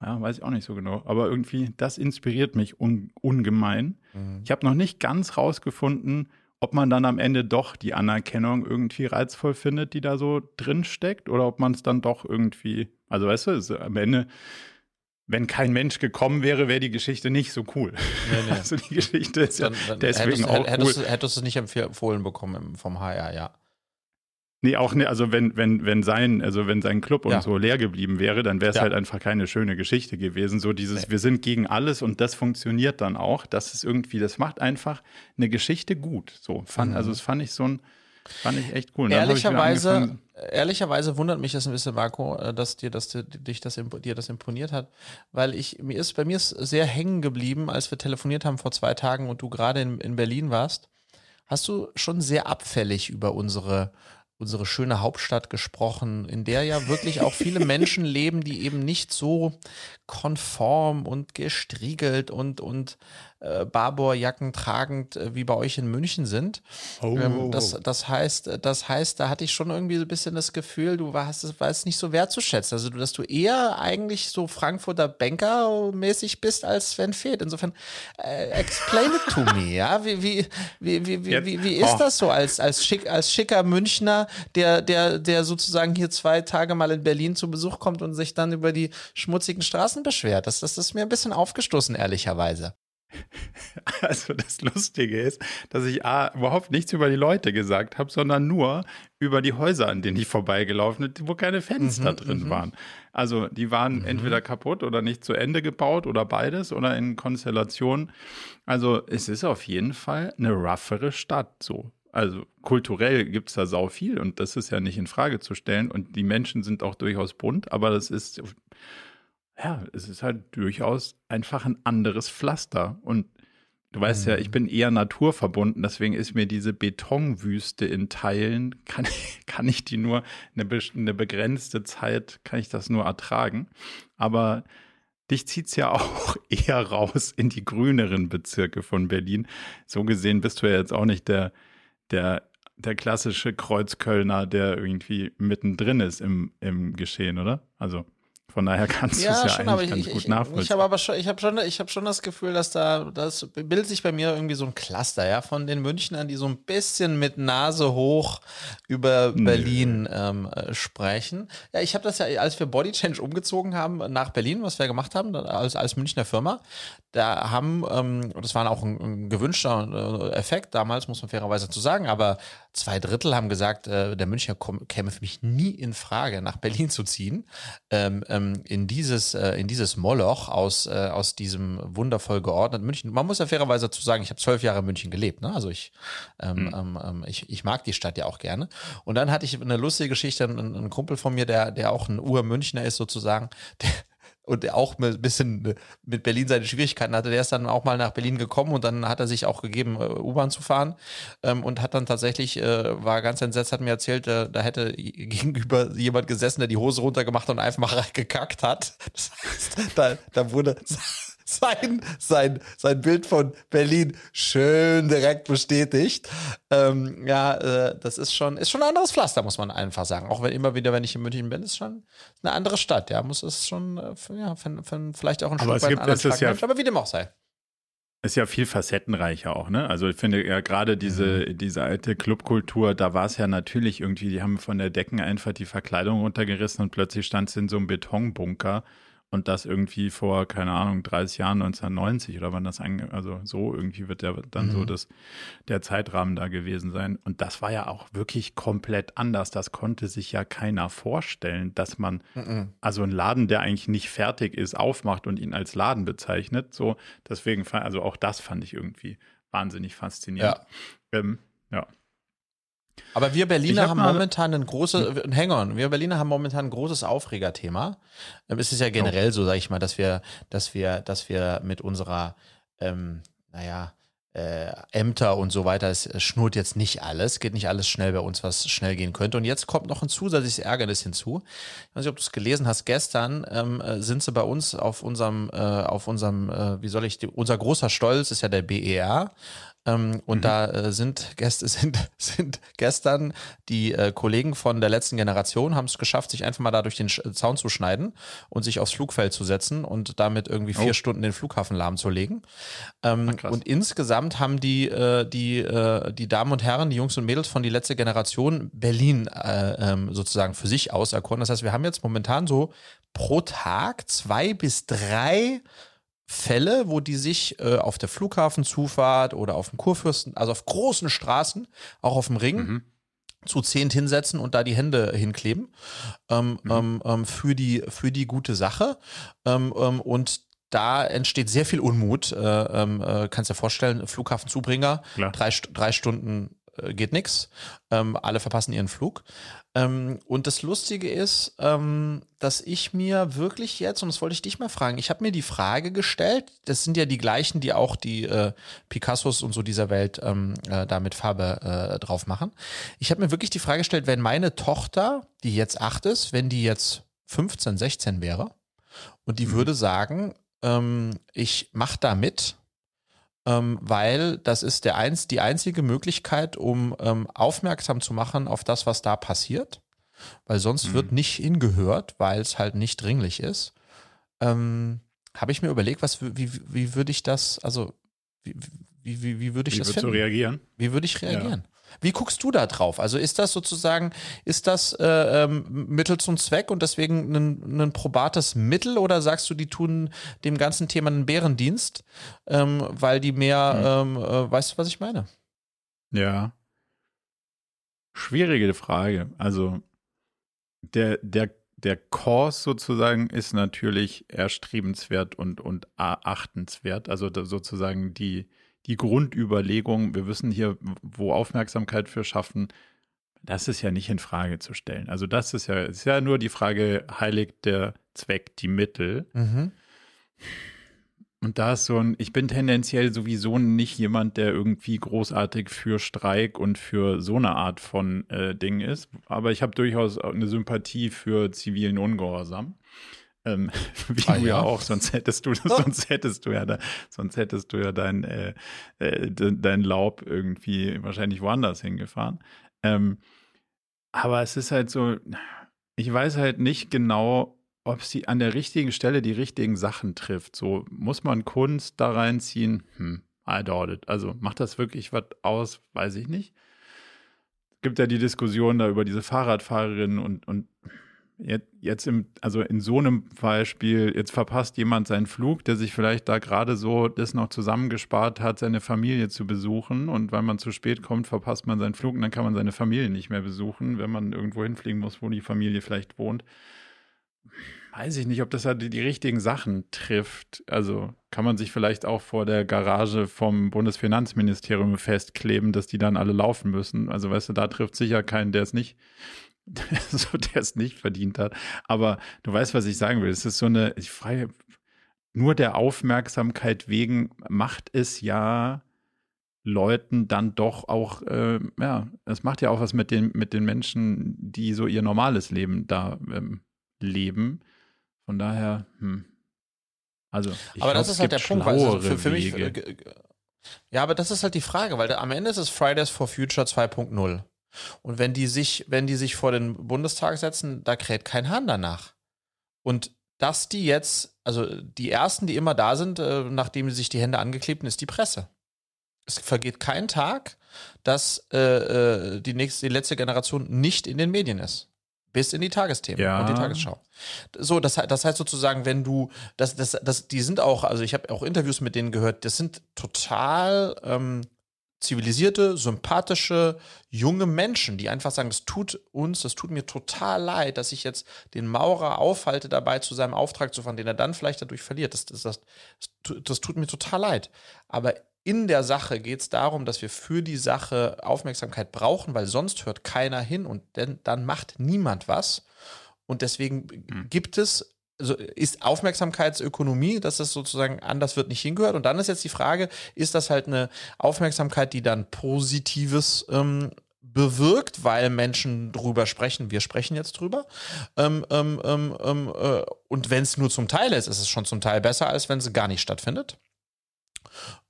ja, weiß ich auch nicht so genau, aber irgendwie, das inspiriert mich un, ungemein. Mhm. Ich habe noch nicht ganz rausgefunden, ob man dann am Ende doch die Anerkennung irgendwie reizvoll findet, die da so drin steckt, oder ob man es dann doch irgendwie, also weißt du, am Ende wenn kein Mensch gekommen wäre, wäre die Geschichte nicht so cool. Nee, nee. Also die Geschichte ist dann, ja deswegen hättest, auch hättest, cool. Hättest du es nicht empfohlen bekommen vom HR, ja. Nee, auch nicht, also wenn, wenn, wenn sein, also wenn sein Club und ja. so leer geblieben wäre, dann wäre es ja. halt einfach keine schöne Geschichte gewesen. So dieses, nee. wir sind gegen alles und das funktioniert dann auch. Das ist irgendwie, das macht einfach eine Geschichte gut. So, fand, mhm. also das fand ich so ein, Fand ich echt cool. Ehrlicherweise, ehrlicherweise wundert mich das ein bisschen, Marco, äh, dass dir das, dich das, dir das imponiert hat, weil ich, mir ist, bei mir ist sehr hängen geblieben, als wir telefoniert haben vor zwei Tagen und du gerade in, in Berlin warst, hast du schon sehr abfällig über unsere, unsere schöne Hauptstadt gesprochen, in der ja wirklich auch viele Menschen leben, die eben nicht so konform und gestriegelt und, und äh, Barbour-Jacken tragend äh, wie bei euch in München sind. Oh, ähm, das, das, heißt, das heißt, da hatte ich schon irgendwie so ein bisschen das Gefühl, du warst, warst nicht so wertzuschätzen. Also, dass du eher eigentlich so Frankfurter Banker-mäßig bist als Sven Feth. Insofern, äh, explain it to me, ja? Wie, wie, wie, wie, wie, wie, wie ist oh. das so als, als, schick, als schicker Münchner, der, der, der sozusagen hier zwei Tage mal in Berlin zu Besuch kommt und sich dann über die schmutzigen Straßen beschwert? Das, das ist mir ein bisschen aufgestoßen, ehrlicherweise. Also das Lustige ist, dass ich A, überhaupt nichts über die Leute gesagt habe, sondern nur über die Häuser, an denen ich vorbeigelaufen bin, wo keine Fenster mhm, drin mhm. waren. Also die waren mhm. entweder kaputt oder nicht zu Ende gebaut oder beides oder in Konstellationen. Also es ist auf jeden Fall eine roughere Stadt so. Also kulturell gibt es da sau viel und das ist ja nicht in Frage zu stellen und die Menschen sind auch durchaus bunt, aber das ist ja, es ist halt durchaus einfach ein anderes Pflaster. Und du weißt mhm. ja, ich mhm. bin eher naturverbunden, deswegen ist mir diese Betonwüste in Teilen, kann, kann ich die nur eine, eine begrenzte Zeit, kann ich das nur ertragen. Aber dich zieht es ja auch eher raus in die grüneren Bezirke von Berlin. So gesehen bist du ja jetzt auch nicht der, der, der klassische Kreuzkölner, der irgendwie mittendrin ist im, im Geschehen, oder? Also. Von daher kannst ja, du es ja schon, eigentlich ganz ich, gut nachvollziehen. Ich habe aber schon, ich habe schon, ich habe schon das Gefühl, dass da, das bildet sich bei mir irgendwie so ein Cluster, ja, von den Münchnern, die so ein bisschen mit Nase hoch über Berlin ähm, äh, sprechen. Ja, ich habe das ja, als wir Body Change umgezogen haben nach Berlin, was wir gemacht haben, als, als Münchner Firma, da haben, ähm, das war auch ein, ein gewünschter äh, Effekt damals, muss man fairerweise zu sagen, aber zwei Drittel haben gesagt, äh, der Münchner käme für mich nie in Frage, nach Berlin zu ziehen, ähm, ähm, in dieses, äh, in dieses Moloch aus, äh, aus diesem wundervoll geordneten München. Man muss ja fairerweise dazu sagen, ich habe zwölf Jahre in München gelebt, ne? also ich, ähm, mhm. ich, ich mag die Stadt ja auch gerne. Und dann hatte ich eine lustige Geschichte, ein, ein Kumpel von mir, der, der auch ein Ur-Münchner ist sozusagen, der, und auch ein bisschen mit Berlin seine Schwierigkeiten hatte, der ist dann auch mal nach Berlin gekommen und dann hat er sich auch gegeben, äh, U-Bahn zu fahren ähm, und hat dann tatsächlich, äh, war ganz entsetzt, hat mir erzählt, äh, da hätte gegenüber jemand gesessen, der die Hose runtergemacht und einfach mal gekackt hat. Das heißt, da, da wurde sein, sein, sein Bild von Berlin schön direkt bestätigt. Ähm, ja, äh, das ist schon, ist schon ein anderes Pflaster, muss man einfach sagen. Auch wenn immer wieder, wenn ich in München bin, ist schon eine andere Stadt. Ja, muss es schon, äh, ja, für, für vielleicht auch ein aber Stück weit es ja, aber wie dem auch sei. Ist ja viel facettenreicher auch, ne? Also ich finde ja gerade diese, mhm. diese alte Clubkultur, da war es ja natürlich irgendwie, die haben von der Decken einfach die Verkleidung runtergerissen und plötzlich stand es in so einem Betonbunker und das irgendwie vor, keine Ahnung, 30 Jahren, 1990 oder wann das ange also so irgendwie wird der dann mhm. so das, der Zeitrahmen da gewesen sein. Und das war ja auch wirklich komplett anders. Das konnte sich ja keiner vorstellen, dass man mhm. also einen Laden, der eigentlich nicht fertig ist, aufmacht und ihn als Laden bezeichnet. So, deswegen, also auch das fand ich irgendwie wahnsinnig faszinierend. Ja. Ähm, ja. Aber wir Berliner hab haben momentan ein großes, hm. hang on, wir Berliner haben momentan ein großes Aufregerthema. Ähm, es ist ja generell oh. so, sage ich mal, dass wir, dass wir, dass wir mit unserer, ähm, naja, äh, Ämter und so weiter, es, schnurrt jetzt nicht alles, geht nicht alles schnell bei uns, was schnell gehen könnte. Und jetzt kommt noch ein zusätzliches Ärgernis hinzu. Ich weiß nicht, ob du es gelesen hast. Gestern ähm, äh, sind sie bei uns auf unserem, äh, auf unserem, äh, wie soll ich, unser großer Stolz ist ja der BER. Ähm, und mhm. da äh, sind, Gäste, sind, sind gestern die äh, Kollegen von der letzten Generation, haben es geschafft, sich einfach mal da durch den Sch Zaun zu schneiden und sich aufs Flugfeld zu setzen und damit irgendwie vier oh. Stunden den Flughafen lahmzulegen. Ähm, Ach, und insgesamt haben die, äh, die, äh, die Damen und Herren, die Jungs und Mädels von die letzte Generation Berlin äh, ähm, sozusagen für sich auserkoren. Das heißt, wir haben jetzt momentan so pro Tag zwei bis drei Fälle, wo die sich äh, auf der Flughafenzufahrt oder auf dem Kurfürsten, also auf großen Straßen, auch auf dem Ring, mhm. zu zehn hinsetzen und da die Hände hinkleben ähm, mhm. ähm, ähm für, die, für die gute Sache. Ähm, ähm, und da entsteht sehr viel Unmut. Äh, äh, kannst dir vorstellen, Flughafenzubringer, drei, drei Stunden äh, geht nichts. Ähm, alle verpassen ihren Flug. Ähm, und das Lustige ist, ähm, dass ich mir wirklich jetzt, und das wollte ich dich mal fragen, ich habe mir die Frage gestellt, das sind ja die gleichen, die auch die äh, Picassos und so dieser Welt ähm, äh, da mit Farbe äh, drauf machen. Ich habe mir wirklich die Frage gestellt, wenn meine Tochter, die jetzt acht ist, wenn die jetzt 15, 16 wäre und die mhm. würde sagen, ähm, ich mache da mit, ähm, weil das ist der eins, die einzige Möglichkeit, um ähm, aufmerksam zu machen auf das, was da passiert, weil sonst mhm. wird nicht hingehört, weil es halt nicht dringlich ist. Ähm, Habe ich mir überlegt, was, wie, wie würde ich das, also wie, wie, wie, wie würde ich wie das finden? reagieren? Wie würde ich reagieren? Wie guckst du da drauf? Also ist das sozusagen, ist das äh, ähm, Mittel zum Zweck und deswegen ein, ein, probates Mittel oder sagst du, die tun dem ganzen Thema einen Bärendienst, ähm, weil die mehr, mhm. ähm, äh, weißt du, was ich meine? Ja. Schwierige Frage. Also der, der, der Kurs sozusagen ist natürlich erstrebenswert und, und achtenswert. Also sozusagen die, die Grundüberlegung, wir wissen hier, wo Aufmerksamkeit für schaffen, das ist ja nicht in Frage zu stellen. Also das ist ja, ist ja nur die Frage, heiligt der Zweck die Mittel? Mhm. Und da ist so ein, ich bin tendenziell sowieso nicht jemand, der irgendwie großartig für Streik und für so eine Art von äh, Ding ist. Aber ich habe durchaus eine Sympathie für zivilen Ungehorsam. Ähm, wie ah, du ja. auch, sonst hättest du, sonst hättest du ja da, sonst hättest du ja dein, äh, äh, dein Laub irgendwie wahrscheinlich woanders hingefahren. Ähm, aber es ist halt so, ich weiß halt nicht genau, ob sie an der richtigen Stelle die richtigen Sachen trifft. So muss man Kunst da reinziehen. Hm, I doubt it. Also macht das wirklich was aus? Weiß ich nicht. Es gibt ja die Diskussion da über diese Fahrradfahrerin und, und jetzt im, also in so einem Beispiel, jetzt verpasst jemand seinen Flug, der sich vielleicht da gerade so das noch zusammengespart hat, seine Familie zu besuchen. Und weil man zu spät kommt, verpasst man seinen Flug und dann kann man seine Familie nicht mehr besuchen, wenn man irgendwo hinfliegen muss, wo die Familie vielleicht wohnt. Weiß ich nicht, ob das halt die richtigen Sachen trifft. Also kann man sich vielleicht auch vor der Garage vom Bundesfinanzministerium festkleben, dass die dann alle laufen müssen. Also weißt du, da trifft sicher keinen, der es nicht so, der es nicht verdient hat. Aber du weißt, was ich sagen will. Es ist so eine, ich frage, nur der Aufmerksamkeit wegen macht es ja Leuten dann doch auch, äh, ja, es macht ja auch was mit den, mit den Menschen, die so ihr normales Leben da ähm, leben. Von daher, hm. Also, aber glaub, das ist halt der Punkt, also für, für mich. Äh, ja, aber das ist halt die Frage, weil da, am Ende ist es Fridays for Future 2.0. Und wenn die sich, wenn die sich vor den Bundestag setzen, da kräht kein Hahn danach. Und dass die jetzt, also die ersten, die immer da sind, äh, nachdem sie sich die Hände angeklebt haben, ist die Presse. Es vergeht kein Tag, dass äh, äh, die nächste, die letzte Generation nicht in den Medien ist. Bis in die Tagesthemen ja. und die Tagesschau. So, das, das heißt sozusagen, wenn du, das, das, das, die sind auch, also ich habe auch Interviews mit denen gehört, das sind total ähm, zivilisierte, sympathische, junge Menschen, die einfach sagen, es tut uns, es tut mir total leid, dass ich jetzt den Maurer aufhalte, dabei zu seinem Auftrag zu fahren, den er dann vielleicht dadurch verliert. Das, das, das, das tut mir total leid. Aber in der Sache geht es darum, dass wir für die Sache Aufmerksamkeit brauchen, weil sonst hört keiner hin und denn, dann macht niemand was. Und deswegen mhm. gibt es also ist Aufmerksamkeitsökonomie, dass das sozusagen anders wird, nicht hingehört. Und dann ist jetzt die Frage, ist das halt eine Aufmerksamkeit, die dann Positives ähm, bewirkt, weil Menschen drüber sprechen, wir sprechen jetzt drüber. Ähm, ähm, ähm, ähm äh, und wenn es nur zum Teil ist, ist es schon zum Teil besser, als wenn es gar nicht stattfindet.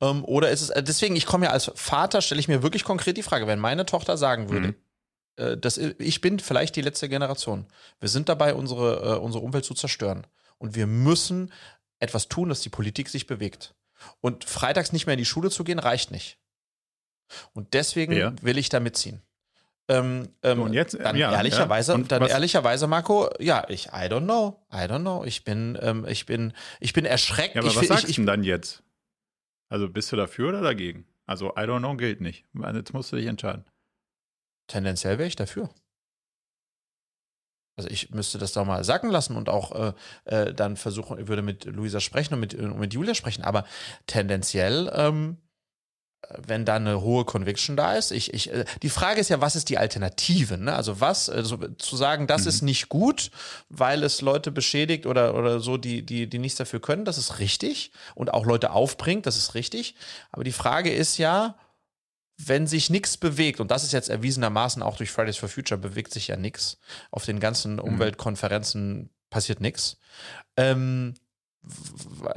Ähm, oder ist es, äh, deswegen, ich komme ja als Vater, stelle ich mir wirklich konkret die Frage, wenn meine Tochter sagen würde, mhm äh, das, ich bin vielleicht die letzte Generation. Wir sind dabei, unsere, äh, unsere Umwelt zu zerstören. Und wir müssen etwas tun, dass die Politik sich bewegt. Und freitags nicht mehr in die Schule zu gehen, reicht nicht. Und deswegen ja. will ich da mitziehen. Ähm, ähm, und jetzt, dann ja, ehrlicherweise, ja. dann was? ehrlicherweise, Marco, ja, ich, I don't know, I don't know. Ich bin, ähm, ich bin, ich bin erschreckt. Ja, aber ich, was sagst du denn dann jetzt? Also bist du dafür oder dagegen? Also I don't know gilt nicht. Jetzt musst du dich entscheiden. Tendenziell wäre ich dafür. Also ich müsste das doch mal sacken lassen und auch äh, äh, dann versuchen, ich würde mit Luisa sprechen und mit, und mit Julia sprechen, aber tendenziell, ähm, wenn da eine hohe Conviction da ist, ich, ich, äh, die Frage ist ja, was ist die Alternative? Ne? Also was, also zu sagen, das mhm. ist nicht gut, weil es Leute beschädigt oder, oder so, die, die, die nichts dafür können, das ist richtig und auch Leute aufbringt, das ist richtig. Aber die Frage ist ja, wenn sich nichts bewegt, und das ist jetzt erwiesenermaßen auch durch Fridays for Future, bewegt sich ja nichts. Auf den ganzen mhm. Umweltkonferenzen passiert nichts. Ähm,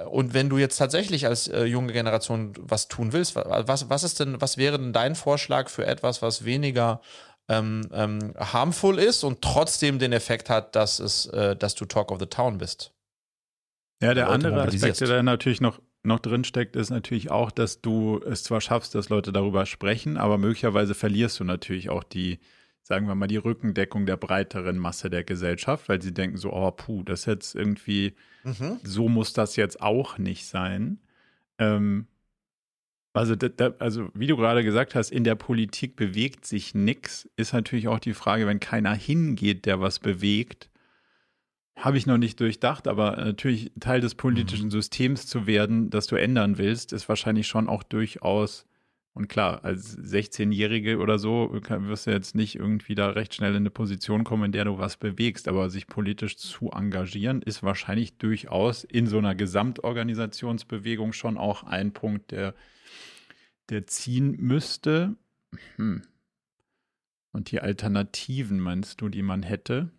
und wenn du jetzt tatsächlich als äh, junge Generation was tun willst, was, was ist denn, was wäre denn dein Vorschlag für etwas, was weniger ähm, ähm, harmful ist und trotzdem den Effekt hat, dass es, äh, dass du Talk of the Town bist? Ja, der andere Aspekt, der natürlich noch noch drin steckt, ist natürlich auch, dass du es zwar schaffst, dass Leute darüber sprechen, aber möglicherweise verlierst du natürlich auch die, sagen wir mal, die Rückendeckung der breiteren Masse der Gesellschaft, weil sie denken so, oh puh, das jetzt irgendwie, mhm. so muss das jetzt auch nicht sein. Ähm, also, also, wie du gerade gesagt hast, in der Politik bewegt sich nichts, ist natürlich auch die Frage, wenn keiner hingeht, der was bewegt, habe ich noch nicht durchdacht, aber natürlich Teil des politischen mhm. Systems zu werden, das du ändern willst, ist wahrscheinlich schon auch durchaus. Und klar, als 16-Jährige oder so wirst du jetzt nicht irgendwie da recht schnell in eine Position kommen, in der du was bewegst, aber sich politisch zu engagieren, ist wahrscheinlich durchaus in so einer Gesamtorganisationsbewegung schon auch ein Punkt, der, der ziehen müsste. Hm. Und die Alternativen, meinst du, die man hätte?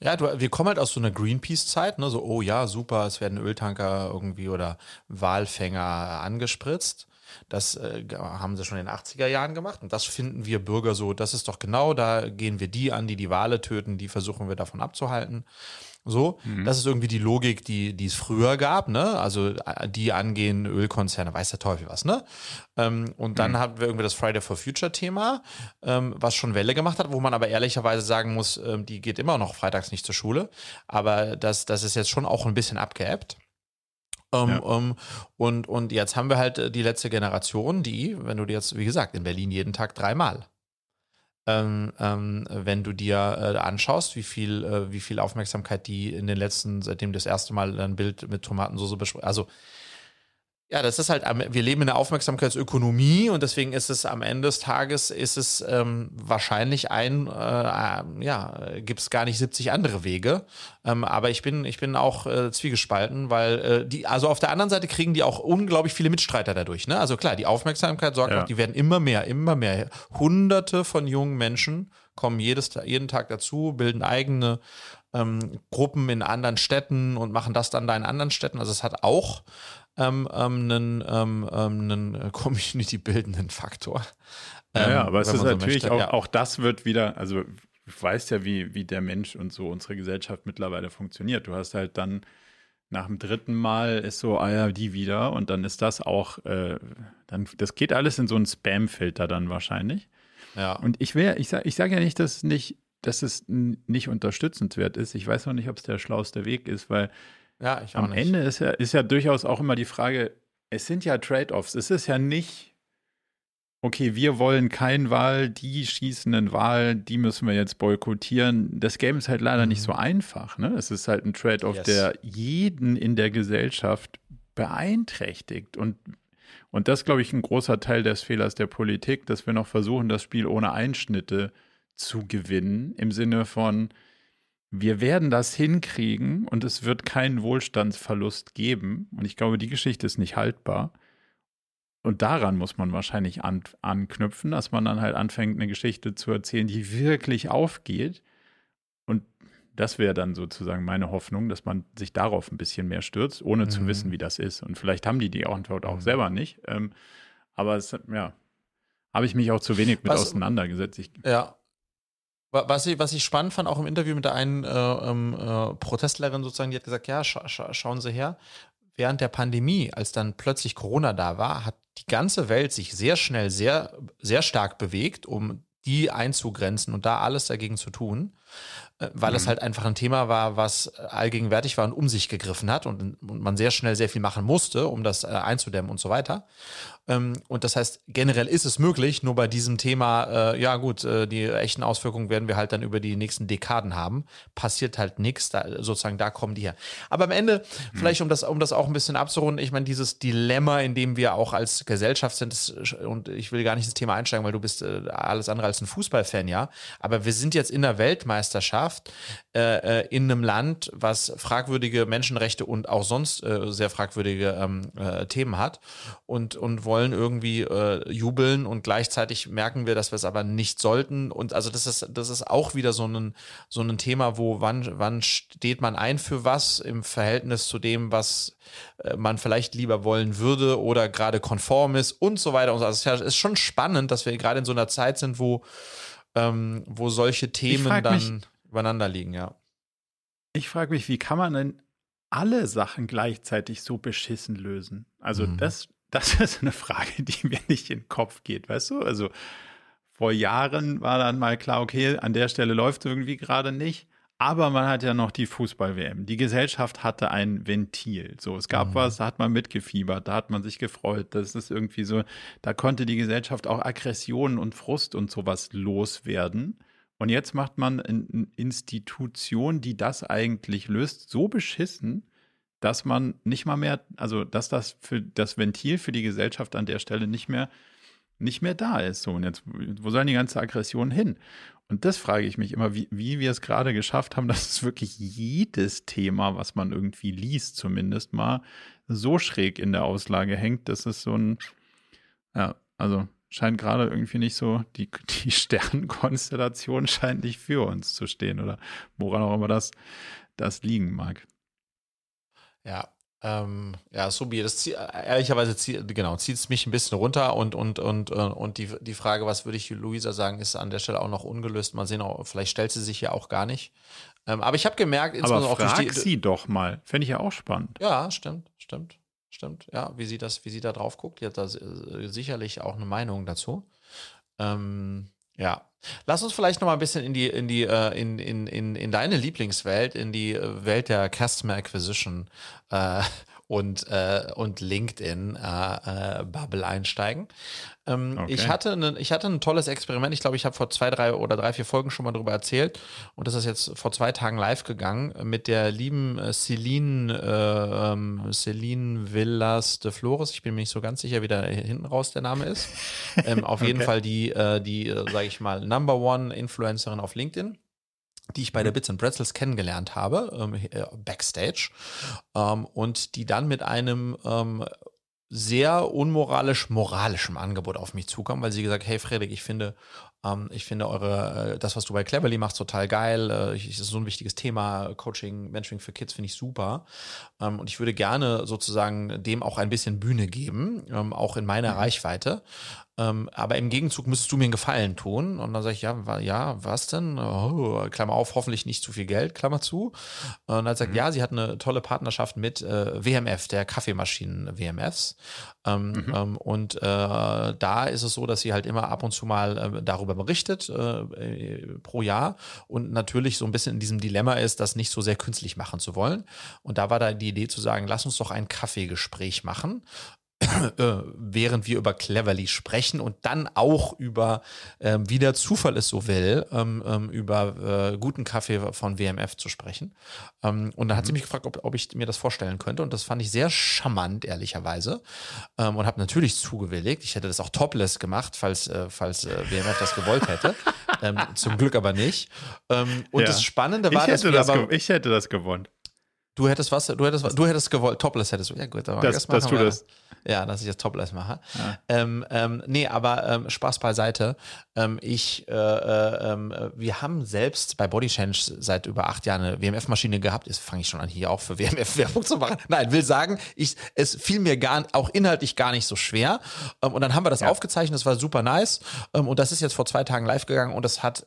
Ja, du, wir kommen halt aus so einer Greenpeace-Zeit, ne? so, oh ja, super, es werden Öltanker irgendwie oder Walfänger angespritzt. Das äh, haben sie schon in den 80er Jahren gemacht und das finden wir Bürger so, das ist doch genau, da gehen wir die an, die die Wale töten, die versuchen wir davon abzuhalten. So, mhm. das ist irgendwie die Logik, die, die es früher gab, ne? Also äh, die angehen Ölkonzerne, weiß der Teufel was, ne? Ähm, und dann mhm. hatten wir irgendwie das Friday for Future Thema, ähm, was schon Welle gemacht hat, wo man aber ehrlicherweise sagen muss, ähm, die geht immer noch freitags nicht zur Schule. Aber das, das ist jetzt schon auch ein bisschen abgeebbt. Um, ja. um, und, und jetzt haben wir halt äh, die letzte Generation, die, wenn du dir jetzt, wie gesagt, in Berlin jeden Tag dreimal ähm, ähm, wenn du dir äh, anschaust, wie viel, äh, wie viel Aufmerksamkeit die in den letzten, seitdem das erste Mal ein Bild mit Tomatensauce besprochen, also ja, das ist halt, wir leben in der Aufmerksamkeitsökonomie und deswegen ist es am Ende des Tages, ist es ähm, wahrscheinlich ein, äh, ja, gibt es gar nicht 70 andere Wege. Ähm, aber ich bin, ich bin auch äh, zwiegespalten, weil äh, die, also auf der anderen Seite kriegen die auch unglaublich viele Mitstreiter dadurch. Ne? Also klar, die Aufmerksamkeit sorgt ja. auch, die werden immer mehr, immer mehr. Hunderte von jungen Menschen kommen jedes, jeden Tag dazu, bilden eigene ähm, Gruppen in anderen Städten und machen das dann da in anderen Städten. Also es hat auch ähm, ähm, einen, ähm, ähm einen Community-bildenden Faktor. ja, ja, aber es ist so natürlich möchte. auch, ja. auch das wird wieder, also du weißt ja, wie, wie der Mensch und so unsere Gesellschaft mittlerweile funktioniert. Du hast halt dann nach dem dritten Mal ist so, ah ja, die wieder und dann ist das auch, äh, dann, das geht alles in so einen Spam-Filter dann wahrscheinlich. Ja. Und ich wäre, ich sage ich sag ja nicht, dass nicht, dass es nicht unterstützenswert ist. Ich weiß noch nicht, ob es der schlauste Weg ist, weil ja, ich auch Am nicht. Ende ist ja, ist ja durchaus auch immer die Frage, es sind ja Trade-offs. Es ist ja nicht, okay, wir wollen kein Wahl, die schießenden Wahl, die müssen wir jetzt boykottieren. Das Game ist halt leider mhm. nicht so einfach. Ne? Es ist halt ein Trade-off, yes. der jeden in der Gesellschaft beeinträchtigt. Und, und das, glaube ich, ein großer Teil des Fehlers der Politik, dass wir noch versuchen, das Spiel ohne Einschnitte zu gewinnen, im Sinne von, wir werden das hinkriegen und es wird keinen Wohlstandsverlust geben. Und ich glaube, die Geschichte ist nicht haltbar. Und daran muss man wahrscheinlich an, anknüpfen, dass man dann halt anfängt, eine Geschichte zu erzählen, die wirklich aufgeht. Und das wäre dann sozusagen meine Hoffnung, dass man sich darauf ein bisschen mehr stürzt, ohne mhm. zu wissen, wie das ist. Und vielleicht haben die die Antwort auch mhm. selber nicht. Ähm, aber es, ja, habe ich mich auch zu wenig mit Was, auseinandergesetzt. Ich, ja, was ich, was ich spannend fand, auch im Interview mit der einen äh, ähm, äh, Protestlerin sozusagen, die hat gesagt, ja, scha scha schauen Sie her, während der Pandemie, als dann plötzlich Corona da war, hat die ganze Welt sich sehr schnell, sehr, sehr stark bewegt, um die einzugrenzen und da alles dagegen zu tun. Äh, weil mhm. es halt einfach ein Thema war, was allgegenwärtig war und um sich gegriffen hat und, und man sehr schnell sehr viel machen musste, um das äh, einzudämmen und so weiter. Ähm, und das heißt, generell ist es möglich, nur bei diesem Thema, äh, ja gut, äh, die echten Auswirkungen werden wir halt dann über die nächsten Dekaden haben. Passiert halt nichts, da, sozusagen da kommen die her. Aber am Ende, mhm. vielleicht um das, um das auch ein bisschen abzurunden, ich meine, dieses Dilemma, in dem wir auch als Gesellschaft sind, ist, und ich will gar nicht ins Thema einsteigen, weil du bist äh, alles andere als ein Fußballfan, ja. Aber wir sind jetzt in der Weltmeisterschaft äh, äh, in einem Land, was fragwürdige Menschenrechte und auch sonst äh, sehr fragwürdige ähm, äh, Themen hat und, und wollen irgendwie äh, jubeln und gleichzeitig merken wir, dass wir es aber nicht sollten. Und also das ist, das ist auch wieder so ein, so ein Thema, wo wann, wann steht man ein für was im Verhältnis zu dem, was äh, man vielleicht lieber wollen würde oder gerade konform ist und so weiter. Also es ist schon spannend, dass wir gerade in so einer Zeit sind, wo, ähm, wo solche Themen dann mich, übereinander liegen, ja. Ich frage mich, wie kann man denn alle Sachen gleichzeitig so beschissen lösen? Also mhm. das, das ist eine Frage, die mir nicht in den Kopf geht, weißt du? Also vor Jahren war dann mal klar, okay, an der Stelle läuft es irgendwie gerade nicht. Aber man hat ja noch die Fußball-WM. Die Gesellschaft hatte ein Ventil. So, es gab mhm. was, da hat man mitgefiebert, da hat man sich gefreut. Das ist irgendwie so, da konnte die Gesellschaft auch Aggressionen und Frust und sowas loswerden. Und jetzt macht man eine Institution, die das eigentlich löst, so beschissen, dass man nicht mal mehr, also dass das für das Ventil für die Gesellschaft an der Stelle nicht mehr, nicht mehr da ist. So, und jetzt, wo sollen die ganze Aggression hin? Und das frage ich mich immer, wie, wie wir es gerade geschafft haben, dass es wirklich jedes Thema, was man irgendwie liest, zumindest mal, so schräg in der Auslage hängt, dass es so ein, ja, also scheint gerade irgendwie nicht so, die, die Sternenkonstellation scheint nicht für uns zu stehen oder woran auch immer das, das liegen mag. Ja, ähm, ja, Subi, das zieht, ehrlicherweise zieht, genau, zieht es mich ein bisschen runter und, und, und, äh, und die, die Frage, was würde ich Luisa sagen, ist an der Stelle auch noch ungelöst. Mal sehen, vielleicht stellt sie sich ja auch gar nicht. Ähm, aber ich habe gemerkt, aber frag auch die, sie doch mal. Fände ich ja auch spannend. Ja, stimmt, stimmt stimmt. Ja, wie sie das, wie sie da drauf guckt, die hat da äh, sicherlich auch eine Meinung dazu. Ähm, ja. Lass uns vielleicht noch mal ein bisschen in die, in die, äh, in, in, in, in deine Lieblingswelt, in die äh, Welt der Customer Acquisition äh, und, äh, und LinkedIn äh, äh, Bubble einsteigen. Ähm, okay. ich, hatte ne, ich hatte ein tolles Experiment. Ich glaube, ich habe vor zwei, drei oder drei, vier Folgen schon mal darüber erzählt. Und das ist jetzt vor zwei Tagen live gegangen mit der lieben äh, Celine, äh, ähm, Celine Villas de Flores. Ich bin mir nicht so ganz sicher, wie da hinten raus der Name ist. ähm, auf jeden Fall die, äh, die äh, sage ich mal, Number One Influencerin auf LinkedIn die ich bei der mhm. Bits and Pretzels kennengelernt habe, ähm, äh, backstage, ähm, und die dann mit einem ähm, sehr unmoralisch moralischem Angebot auf mich zukam, weil sie gesagt, hey Frederik, ich finde, ähm, ich finde eure, äh, das, was du bei Cleverly machst, total geil. Äh, ich, ist so ein wichtiges Thema. Coaching, Mentoring für Kids finde ich super. Ähm, und ich würde gerne sozusagen dem auch ein bisschen Bühne geben, ähm, auch in meiner mhm. Reichweite. Ähm, aber im Gegenzug müsstest du mir einen Gefallen tun. Und dann sage ich, ja, ja, was denn? Oh, Klammer auf, hoffentlich nicht zu viel Geld, Klammer zu. Und dann sagt, mhm. ja, sie hat eine tolle Partnerschaft mit äh, WMF, der Kaffeemaschinen WMFs. Ähm, mhm. und äh, da ist es so, dass sie halt immer ab und zu mal äh, darüber berichtet, pro Jahr. Und natürlich so ein bisschen in diesem Dilemma ist, das nicht so sehr künstlich machen zu wollen. Und da war da die Idee zu sagen, lass uns doch ein Kaffeegespräch machen. Äh, während wir über Cleverly sprechen und dann auch über, ähm, wie der Zufall es so will, ähm, ähm, über äh, guten Kaffee von WMF zu sprechen. Ähm, und dann hat mhm. sie mich gefragt, ob, ob, ich mir das vorstellen könnte. Und das fand ich sehr charmant, ehrlicherweise. Ähm, und habe natürlich zugewilligt. Ich hätte das auch topless gemacht, falls, äh, falls äh, WMF das gewollt hätte. Ähm, zum Glück aber nicht. und ja. das Spannende war, ich dass wir das aber, Ich hätte das gewonnen. Du hättest was, du hättest, du hättest gewollt, Topless hättest du. Ja, gut, aber das, das, das tu das. Ja, dass ich das Topless mache. Ja. Ähm, ähm, nee, aber ähm, Spaß beiseite. Ähm, ich, äh, äh, ähm, wir haben selbst bei Body Change seit über acht Jahren eine WMF-Maschine gehabt. Jetzt fange ich schon an, hier auch für WMF Werbung zu machen. Nein, will sagen, ich, es fiel mir gar, auch inhaltlich gar nicht so schwer. Ähm, und dann haben wir das ja. aufgezeichnet, das war super nice. Und das ist jetzt vor zwei Tagen live gegangen und es hat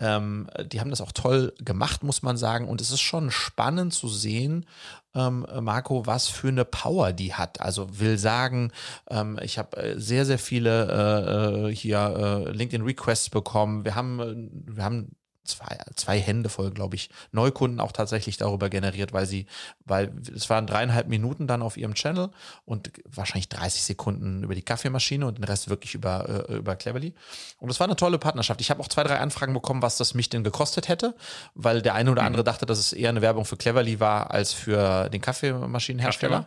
ähm, die haben das auch toll gemacht, muss man sagen. Und es ist schon spannend zu sehen, ähm, Marco, was für eine Power die hat. Also will sagen, ähm, ich habe äh, sehr, sehr viele äh, äh hier äh, LinkedIn-Requests bekommen. Wir haben, äh, wir haben zwei, zwei Hände voll, glaube ich, Neukunden auch tatsächlich darüber generiert, weil sie, weil es waren dreieinhalb Minuten dann auf ihrem Channel und wahrscheinlich 30 Sekunden über die Kaffeemaschine und den Rest wirklich über, äh, über Cleverly. Und es war eine tolle Partnerschaft. Ich habe auch zwei, drei Anfragen bekommen, was das mich denn gekostet hätte, weil der eine oder mhm. andere dachte, dass es eher eine Werbung für Cleverly war als für den Kaffeemaschinenhersteller.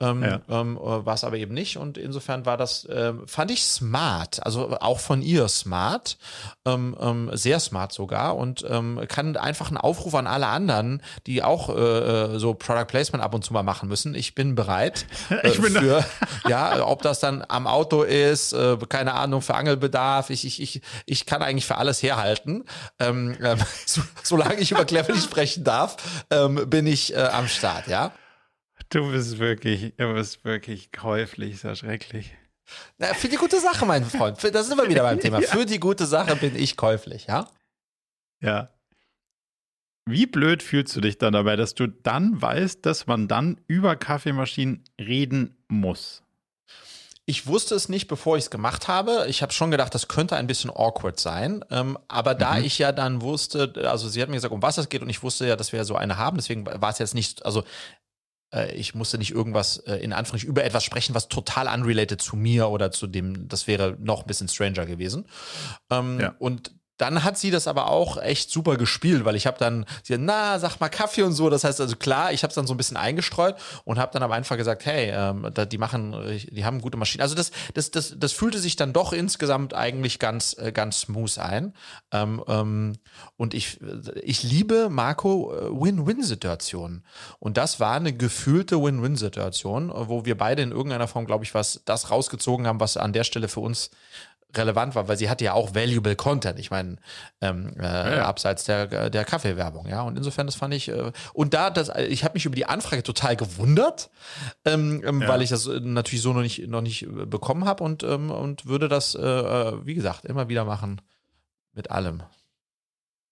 Ähm, ja. ähm, äh, war es aber eben nicht. Und insofern war das, äh, fand ich smart, also auch von ihr smart, ähm, ähm sehr smart sogar und ähm, kann einfach einen Aufruf an alle anderen, die auch äh, äh so Product Placement ab und zu mal machen müssen. Ich bin bereit äh, ich bin für, ja, ob das dann am Auto ist, äh, keine Ahnung, für Angelbedarf. Ich, ich, ich, ich kann eigentlich für alles herhalten. Ähm, so, solange ich über Cleverly sprechen darf, bin ich am Start, ja. Du bist wirklich, du bist wirklich käuflich, so schrecklich. Na, für die gute Sache, mein Freund. da sind wir wieder beim Thema. Für die gute Sache bin ich käuflich, ja? Ja. Wie blöd fühlst du dich dann dabei, dass du dann weißt, dass man dann über Kaffeemaschinen reden muss? Ich wusste es nicht, bevor ich es gemacht habe. Ich habe schon gedacht, das könnte ein bisschen awkward sein. Ähm, aber da mhm. ich ja dann wusste, also sie hat mir gesagt, um was es geht und ich wusste ja, dass wir so eine haben, deswegen war es jetzt nicht, also äh, ich musste nicht irgendwas äh, in Anführungszeichen über etwas sprechen, was total unrelated zu mir oder zu dem, das wäre noch ein bisschen stranger gewesen. Ähm, ja. Und dann hat sie das aber auch echt super gespielt, weil ich habe dann, sie na, sag mal Kaffee und so. Das heißt also klar, ich habe es dann so ein bisschen eingestreut und habe dann aber einfach gesagt, hey, ähm, die machen, die haben gute Maschinen. Also das, das, das, das fühlte sich dann doch insgesamt eigentlich ganz, äh, ganz smooth ein. Ähm, ähm, und ich, ich liebe Marco äh, Win-Win-Situationen. Und das war eine gefühlte Win-Win-Situation, wo wir beide in irgendeiner Form, glaube ich, was das rausgezogen haben, was an der Stelle für uns relevant war, weil sie hatte ja auch valuable Content. Ich meine, ähm, äh, ja. abseits der, der Kaffeewerbung, ja. Und insofern, das fand ich, äh, und da, das, ich habe mich über die Anfrage total gewundert, ähm, ähm, ja. weil ich das natürlich so noch nicht, noch nicht bekommen habe und, ähm, und würde das, äh, äh, wie gesagt, immer wieder machen mit allem.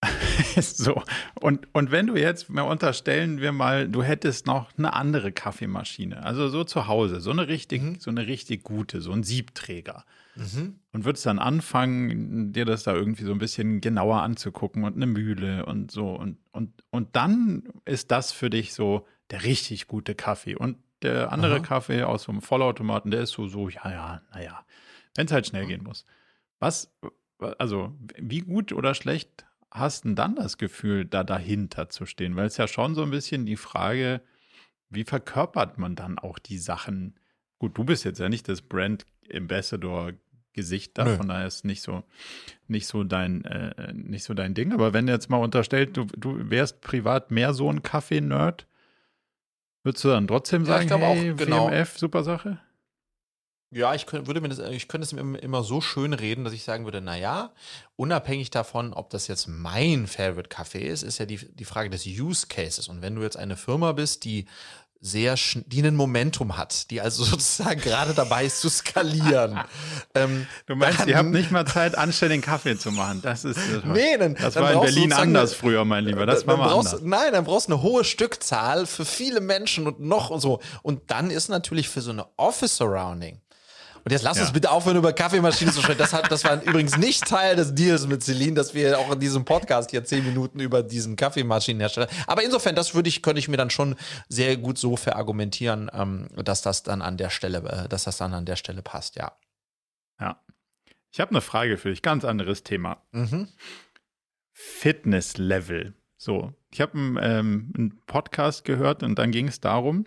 so, und, und wenn du jetzt mal unterstellen wir mal, du hättest noch eine andere Kaffeemaschine, also so zu Hause, so eine richtig, mhm. so eine richtig gute, so ein Siebträger. Mhm. Und würdest dann anfangen, dir das da irgendwie so ein bisschen genauer anzugucken und eine Mühle und so. Und, und, und dann ist das für dich so der richtig gute Kaffee. Und der andere Aha. Kaffee aus so einem Vollautomaten, der ist so, so, ja, ja, naja, wenn es halt schnell gehen muss. Was, also, wie gut oder schlecht hast denn dann das Gefühl, da dahinter zu stehen? Weil es ja schon so ein bisschen die Frage, wie verkörpert man dann auch die Sachen? Gut, du bist jetzt ja nicht das Brand Ambassador Gesicht da, Nö. von daher ist nicht so, nicht so dein, äh, nicht so dein Ding. Aber wenn du jetzt mal unterstellt, du, du wärst privat mehr so ein Kaffee-Nerd, würdest du dann trotzdem Ja, sagen, ich glaube auch, hey, genau. WMF, super Sache? Ja, ich könnte, würde mir das, ich könnte es mir immer- immer so schön reden, dass ich sagen würde, naja, unabhängig davon, ob das jetzt mein Favorite Kaffee ist, ist ja die, die Frage des Use Cases. Und wenn du jetzt eine Firma bist, die sehr, die einen Momentum hat, die also sozusagen gerade dabei ist zu skalieren. ähm, Du meinst, dann- ihr habt nicht mal Zeit, anständigen Kaffee zu machen. Das ist. Das war, Nee, dann, das dann war in Berlin anders früher, mein Lieber. Das dann war mal brauchst, anders. Nein, dann brauchst du eine hohe Stückzahl für viele Menschen und noch und so. Und dann ist natürlich für so eine Office Surrounding. Und jetzt lass Ja. uns bitte aufhören, über Kaffeemaschinen zu sprechen. Das, hat, das war übrigens nicht Teil des Deals mit Celine, dass wir auch in diesem Podcast hier zehn Minuten über diesen Kaffeemaschinenhersteller. Aber insofern, das würde ich, könnte ich mir dann schon sehr gut so verargumentieren, ähm, dass das dann an der Stelle, äh, dass das dann an der Stelle passt, ja. Ja. Ich habe eine Frage für dich, ganz anderes Thema. Mhm. Fitnesslevel. So, ich habe einen, ähm, einen Podcast gehört und dann ging es darum,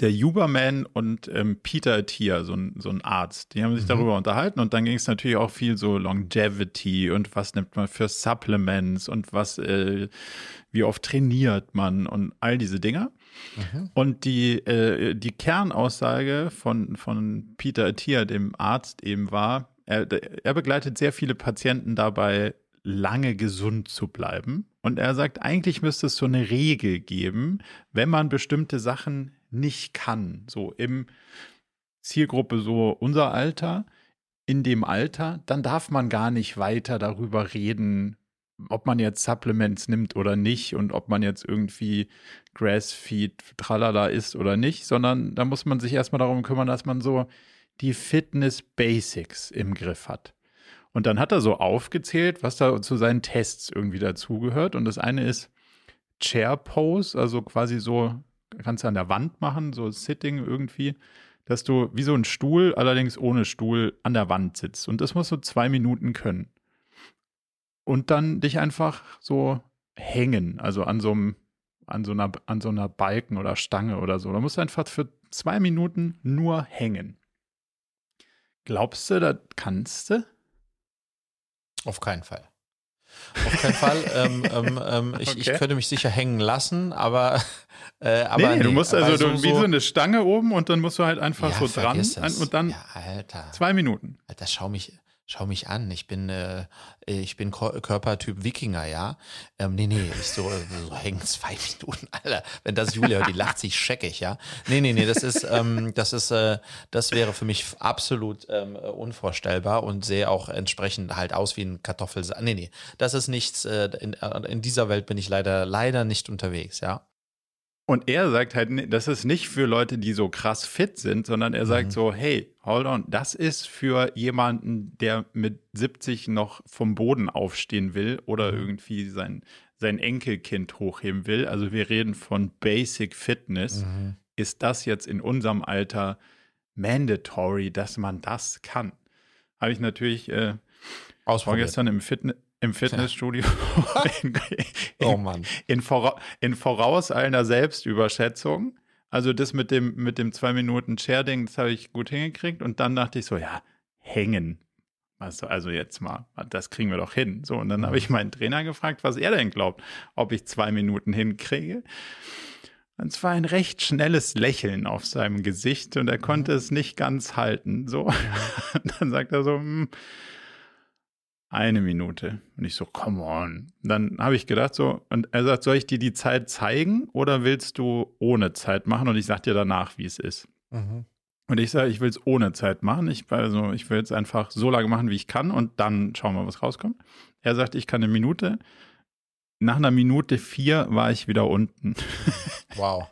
der Huberman und ähm, Peter Thier, so ein, so ein Arzt, die haben sich Mhm. darüber unterhalten und dann ging es natürlich auch viel so Longevity und was nimmt man für Supplements und was, äh, wie oft trainiert man und all diese Dinge. Mhm. Und die, äh, die Kernaussage von, von Peter Thier, dem Arzt, eben war, er, er begleitet sehr viele Patienten dabei, lange gesund zu bleiben. Und er sagt, eigentlich müsste es so eine Regel geben, wenn man bestimmte Sachen nicht kann. So im Zielgruppe so unser Alter, in dem Alter, dann darf man gar nicht weiter darüber reden, ob man jetzt Supplements nimmt oder nicht und ob man jetzt irgendwie Grassfeed, tralala ist oder nicht, sondern da muss man sich erstmal darum kümmern, dass man so die Fitness Basics im Griff hat. Und dann hat er so aufgezählt, was da zu seinen Tests irgendwie dazugehört. Und das eine ist Chair Pose, also quasi so, kannst du an der Wand machen, so Sitting irgendwie, dass du wie so ein Stuhl, allerdings ohne Stuhl, an der Wand sitzt. Und das musst du zwei Minuten können. Und dann dich einfach so hängen, also an so einem, an so einer, an so einer Balken oder Stange oder so. Da musst du einfach für zwei Minuten nur hängen. Glaubst du, das kannst du? Auf keinen Fall. Auf keinen Fall. ähm, ähm, ähm, ich, ich Okay. könnte mich sicher hängen lassen, aber. Äh, aber nee, nee, du musst also du, wie so eine Stange oben und dann musst du halt einfach Ja, so dran es. und dann Ja, Alter. zwei Minuten. Alter, schau mich, schau mich an. Ich bin, äh, ich bin Körpertyp Wikinger, ja. Ähm, nee, nee, ich so, so hängen zwei Minuten, Alter. Wenn das Julia die lacht sich scheckig, ja. Nee, nee, nee, das ist, ähm, das ist, äh, das wäre für mich absolut ähm, unvorstellbar und sehe auch entsprechend halt aus wie ein Kartoffel. Nee, nee, das ist nichts, äh, in, in dieser Welt bin ich leider, leider nicht unterwegs, ja. Und er sagt halt, das ist nicht für Leute, die so krass fit sind, sondern er sagt Mhm. so, hey, hold on, das ist für jemanden, der mit 70 noch vom Boden aufstehen will oder Mhm. irgendwie sein, sein Enkelkind hochheben will. Also wir reden von Basic Fitness. Mhm. Ist das jetzt in unserem Alter mandatory, dass man das kann? Habe ich natürlich äh, vorgestern im, Fitne im Fitnessstudio in, Oh Mann. in, vora in vorauseilender Selbstüberschätzung. Also das mit dem, mit dem zwei Minuten Chair-Ding, das habe ich gut hingekriegt. Und dann dachte ich so, ja, hängen. Du, also jetzt mal, das kriegen wir doch hin. So, und dann habe ich meinen Trainer gefragt, was er denn glaubt, ob ich zwei Minuten hinkriege. Und es war ein recht schnelles Lächeln auf seinem Gesicht und er konnte es nicht ganz halten. So. Und dann sagt er so, hm, eine Minute. Und ich so, come on. Dann habe ich gedacht so, und er sagt, soll ich dir die Zeit zeigen oder willst du ohne Zeit machen? Und ich sag dir danach, wie es ist. Mhm. Und ich sage, ich will es ohne Zeit machen. Ich, also, ich will es einfach so lange machen, wie ich kann und dann schauen wir, was rauskommt. Er sagt, ich kann eine Minute. Nach einer Minute vier war ich wieder unten. Wow.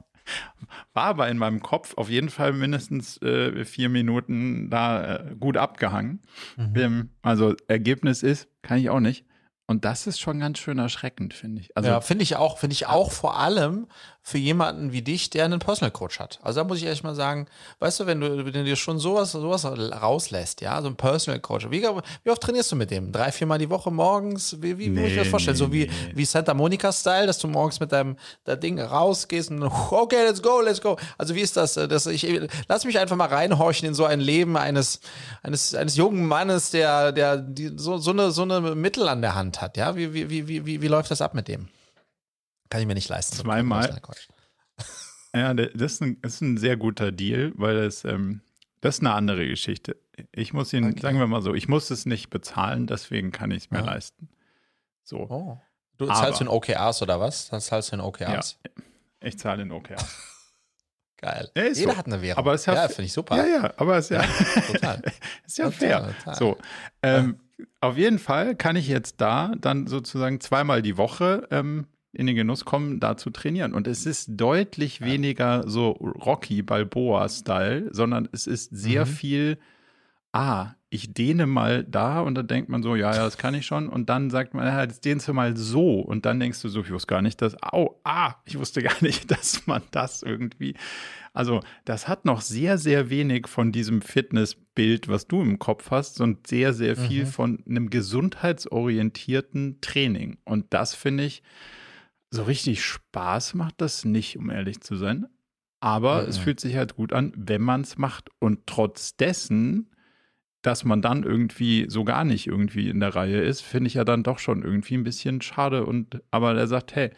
War aber in meinem Kopf auf jeden Fall mindestens äh, vier Minuten da äh, gut abgehangen. Mhm. Ähm, also Ergebnis ist, kann ich auch nicht. Und das ist schon ganz schön erschreckend, finde ich. Also, ja, finde ich auch. Finde ich auch vor allem für jemanden wie dich, der einen Personal Coach hat. Also da muss ich ehrlich mal sagen, weißt du, wenn du, wenn du dir schon sowas, sowas rauslässt, ja, so ein Personal Coach, wie, wie oft trainierst du mit dem? Drei, viermal die Woche morgens? Wie, wie nee, muss ich mir das vorstellen? Nee, so wie, nee. wie Santa Monica-Style, dass du morgens mit deinem da Ding rausgehst und okay, let's go, let's go. Also wie ist das? das ich, lass mich einfach mal reinhorchen in so ein Leben eines, eines, eines jungen Mannes, der, der die, so, so, eine, so eine Mittel an der Hand hat, ja? Wie, wie, wie, wie, wie läuft das ab mit dem? Kann ich mir nicht leisten. Zweimal. Ja, das ist, ein, das ist ein sehr guter Deal, weil das, ähm, das ist eine andere Geschichte. Ich muss ihn, okay. sagen wir mal so, ich muss es nicht bezahlen, deswegen kann ich es mir ja. leisten. So. Oh. Du zahlst in OKRs oder was? Das zahlst du in OKRs? Ja, ich zahle in OKRs. Geil. Ja, Jeder so. hat eine Währung. Aber ist ja, finde ich super. Ja, ja, aber ist ja, ja total. ist ja total, fair. Total. So. Ähm, auf jeden Fall kann ich jetzt da dann sozusagen zweimal die Woche ähm, in den Genuss kommen, da zu trainieren. Und es ist deutlich ja. weniger so Rocky Balboa-Style, sondern es ist sehr mhm. viel, ah, ich dehne mal da und dann denkt man so, ja, ja, das kann ich schon. Und dann sagt man, ja, jetzt dehnst du mal so. Und dann denkst du so, ich wusste gar nicht, dass, au, ah, ich wusste gar nicht, dass man das irgendwie also das hat noch sehr, sehr wenig von diesem Fitnessbild, was du im Kopf hast, und sehr, sehr viel mhm. von einem gesundheitsorientierten Training. Und das finde ich, so richtig Spaß macht das nicht, um ehrlich zu sein. Aber mhm. es fühlt sich halt gut an, wenn man es macht. Und trotz dessen, dass man dann irgendwie so gar nicht irgendwie in der Reihe ist, finde ich ja dann doch schon irgendwie ein bisschen schade. Und aber er sagt, hey,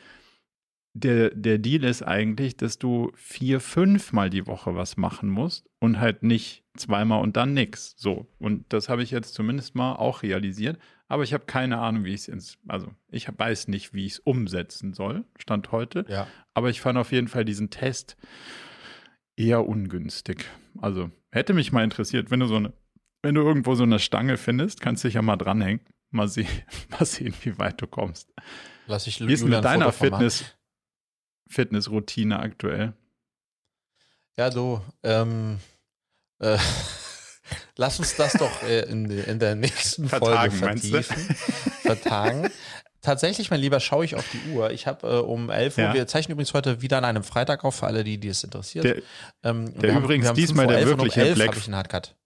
der, der Deal ist eigentlich, dass du vier, fünfmal die Woche was machen musst und halt nicht zweimal und dann nix. So. Und das habe ich jetzt zumindest mal auch realisiert. Aber ich habe keine Ahnung, wie ich es ins, also ich weiß nicht, wie ich es umsetzen soll, Stand heute. Ja. Aber ich fand auf jeden Fall diesen Test eher ungünstig. Also hätte mich mal interessiert, wenn du so eine, wenn du irgendwo so eine Stange findest, kannst du dich ja mal dranhängen. Mal sehen, mal sehen, wie weit du kommst. Lass ich Wie ist mit deiner Fitness? Fitnessroutine aktuell? Ja, du, ähm, äh, lass uns das doch äh, in, in, der nächsten Folge vertiefen. Vertagen. Tatsächlich, mein Lieber, schaue ich auf die Uhr. Ich habe äh, um 11 Uhr, ja. wir zeichnen übrigens heute wieder an einem Freitag auf, für alle, die, die es interessiert. Der, ähm, der übrigens haben, diesmal der wirkliche Black, ich einen Hardcut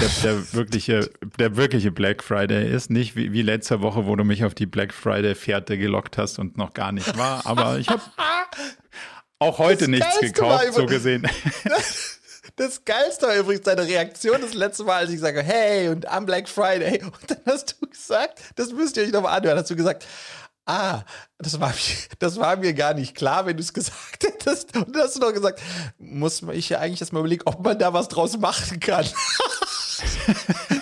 der, der, wirkliche, der wirkliche Black Friday ist. Nicht wie, wie letzte Woche, wo du mich auf die Black Friday-Fährte gelockt hast und noch gar nicht war. Aber ich habe auch heute das nichts gekauft, so gesehen. Das Geilste war übrigens deine Reaktion das letzte Mal, als ich sage, hey, und am Black Friday. Und dann hast du gesagt, das müsst ihr euch nochmal anhören, hast du gesagt, ah, das war, das war mir gar nicht klar, wenn du es gesagt hättest. Und dann hast du noch gesagt, muss ich ja eigentlich erstmal überlegen, ob man da was draus machen kann.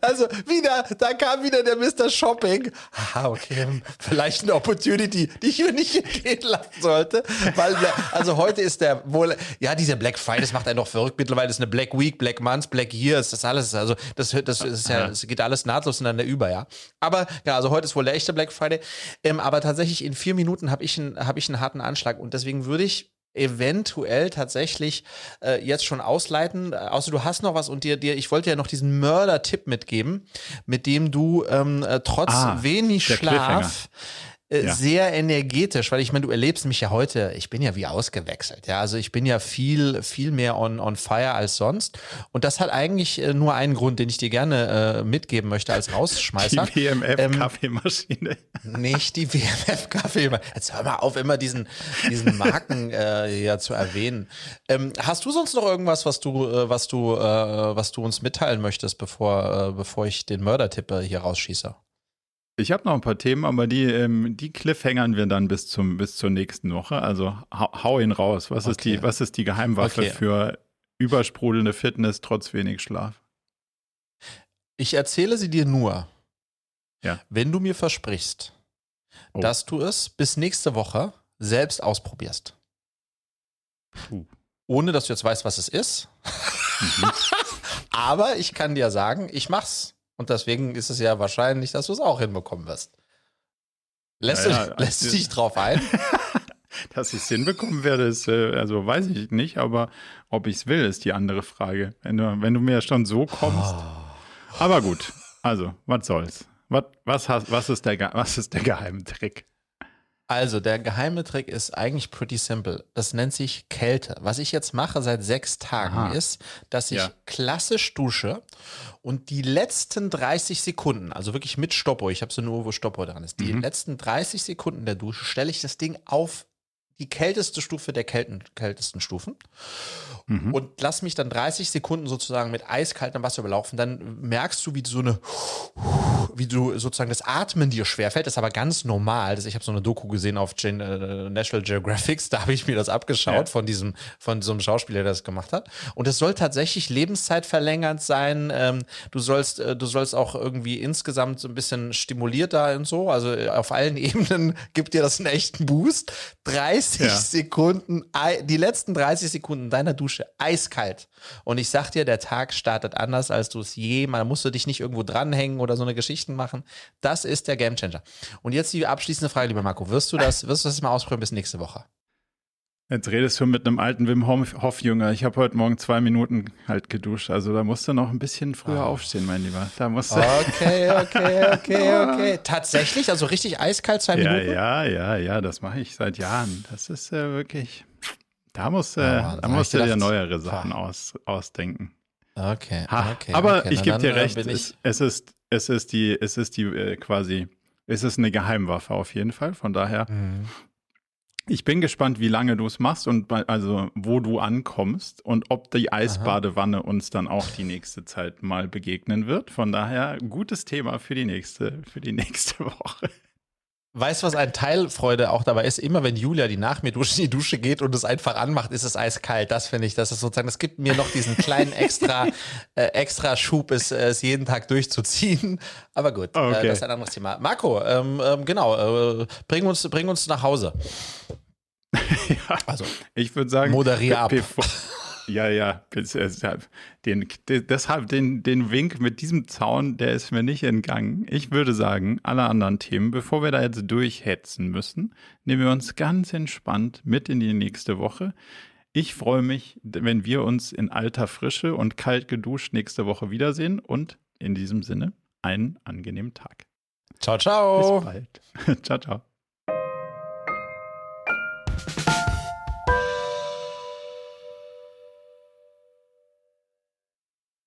also, wieder, da kam wieder der Mr. Shopping. Ah, okay, vielleicht eine Opportunity, die ich mir nicht gehen lassen sollte. Weil, also heute ist der wohl, ja, dieser Black Friday, das macht einen doch verrückt. Mittlerweile ist eine Black Week, Black Month, Black Years, das alles, also das, das ist ja, es geht alles nahtlos ineinander über, ja. Aber, ja, also heute ist wohl der echte Black Friday. Ähm, aber tatsächlich in vier Minuten habe ich, einen, hab ich einen harten Anschlag und deswegen würde ich eventuell tatsächlich äh, jetzt schon ausleiten. Außer du hast noch was und dir, dir ich wollte ja noch diesen Mörder-Tipp mitgeben, mit dem du ähm, äh, trotz ah, wenig Schlaf äh, ja. sehr energetisch, weil ich meine, du erlebst mich ja heute, ich bin ja wie ausgewechselt, ja, also ich bin ja viel, viel mehr on, on fire als sonst und das hat eigentlich äh, nur einen Grund, den ich dir gerne äh, mitgeben möchte als Rausschmeißer. Die WMF-Kaffeemaschine. Ähm, nicht die WMF-Kaffeemaschine. Jetzt hör mal auf, immer diesen, diesen Marken äh, ja zu erwähnen. Ähm, hast du sonst noch irgendwas, was du, äh, was du, äh, was du uns mitteilen möchtest, bevor, äh, bevor ich den Mördertipp hier rausschieße? Ich habe noch ein paar Themen, aber die, ähm, die cliffhangern wir dann bis, zum, bis zur nächsten Woche. Also hau, hau ihn raus. Was, okay. ist die, was ist die Geheimwaffe okay. für übersprudelnde Fitness trotz wenig Schlaf? Ich erzähle sie dir nur, ja. wenn du mir versprichst, oh. dass du es bis nächste Woche selbst ausprobierst. Puh. Ohne dass du jetzt weißt, was es ist. Mhm. aber ich kann dir sagen, ich mach's. Und deswegen ist es ja wahrscheinlich, dass du es auch hinbekommen wirst. Lässt, naja, du, lässt du dich drauf ein? dass ich es hinbekommen werde, ist, äh, also weiß ich nicht, aber ob ich es will, ist die andere Frage. Wenn du, wenn du mir schon so kommst. Oh. Aber gut, also, was soll's? Was, was, hast, was, ist, der, was ist der geheime Trick? Also, der geheime Trick ist eigentlich pretty simple. Das nennt sich Kälte. Was ich jetzt mache seit sechs Tagen Aha. ist, dass ich ja. klassisch dusche und die letzten 30 Sekunden, also wirklich mit Stoppuhr, ich habe so nur, wo Stoppuhr dran ist, die mhm. letzten 30 Sekunden der Dusche stelle ich das Ding auf die kälteste Stufe der kälten, kältesten Stufen mhm. und lass mich dann 30 Sekunden sozusagen mit eiskaltem Wasser überlaufen. Dann merkst du, wie so eine, wie du sozusagen das Atmen dir schwerfällt. Das ist aber ganz normal. ich habe so eine Doku gesehen auf Gen, äh, National Geographic, da habe ich mir das abgeschaut ja. von diesem, von so einem Schauspieler, der das gemacht hat. Und es soll tatsächlich Lebenszeit verlängernd sein. Ähm, du sollst, äh, du sollst auch irgendwie insgesamt so ein bisschen stimulierter und so. Also äh, auf allen Ebenen gibt dir das einen echten Boost. 30 30 ja. Sekunden, die letzten 30 Sekunden deiner Dusche eiskalt. Und ich sag dir, der Tag startet anders, als du es je, man musst du dich nicht irgendwo dranhängen oder so eine Geschichten machen. Das ist der Gamechanger. Und jetzt die abschließende Frage, lieber Marco. Wirst du das, wirst du das mal ausprobieren bis nächste Woche? Jetzt redest du mit einem alten Wim Hof-Jünger. Ich habe heute Morgen zwei Minuten halt geduscht. Also da musst du noch ein bisschen früher oh. aufstehen, mein Lieber. Da musst du okay, okay, okay, okay. Tatsächlich? Also richtig eiskalt zwei ja, Minuten? Ja, ja, ja, das mache ich seit Jahren. Das ist äh, wirklich, da musst, äh, oh, da musst du dir neuere Sachen aus, ausdenken. Okay, okay. Aber okay, ich gebe dir recht, es, es, ist, es ist die, es ist die äh, quasi, es ist eine Geheimwaffe auf jeden Fall. Von daher mhm. Ich bin gespannt, wie lange du es machst und bei, also wo du ankommst und ob die Eisbadewanne Aha. uns dann auch die nächste Zeit mal begegnen wird. Von daher gutes Thema für die nächste, für die nächste Woche. Weißt du, was ein Teilfreude auch dabei ist? Immer wenn Julia, die nach mir durch die Dusche geht und es einfach anmacht, ist es eiskalt. Das finde ich, das ist sozusagen, das gibt mir noch diesen kleinen extra, äh, extra Schub, es, es jeden Tag durchzuziehen. Aber gut, äh, okay. äh, das ist ein anderes Thema. Marco, ähm, ähm, genau, äh, bring, uns, bring uns nach Hause. ja, also, ich würde sagen, moderier ab. Ja, ja, den, deshalb den, den Wink mit diesem Zaun, der ist mir nicht entgangen. Ich würde sagen, alle anderen Themen, bevor wir da jetzt durchhetzen müssen, nehmen wir uns ganz entspannt mit in die nächste Woche. Ich freue mich, wenn wir uns in alter Frische und kalt geduscht nächste Woche wiedersehen und in diesem Sinne einen angenehmen Tag. Ciao, ciao. Bis bald. ciao, ciao.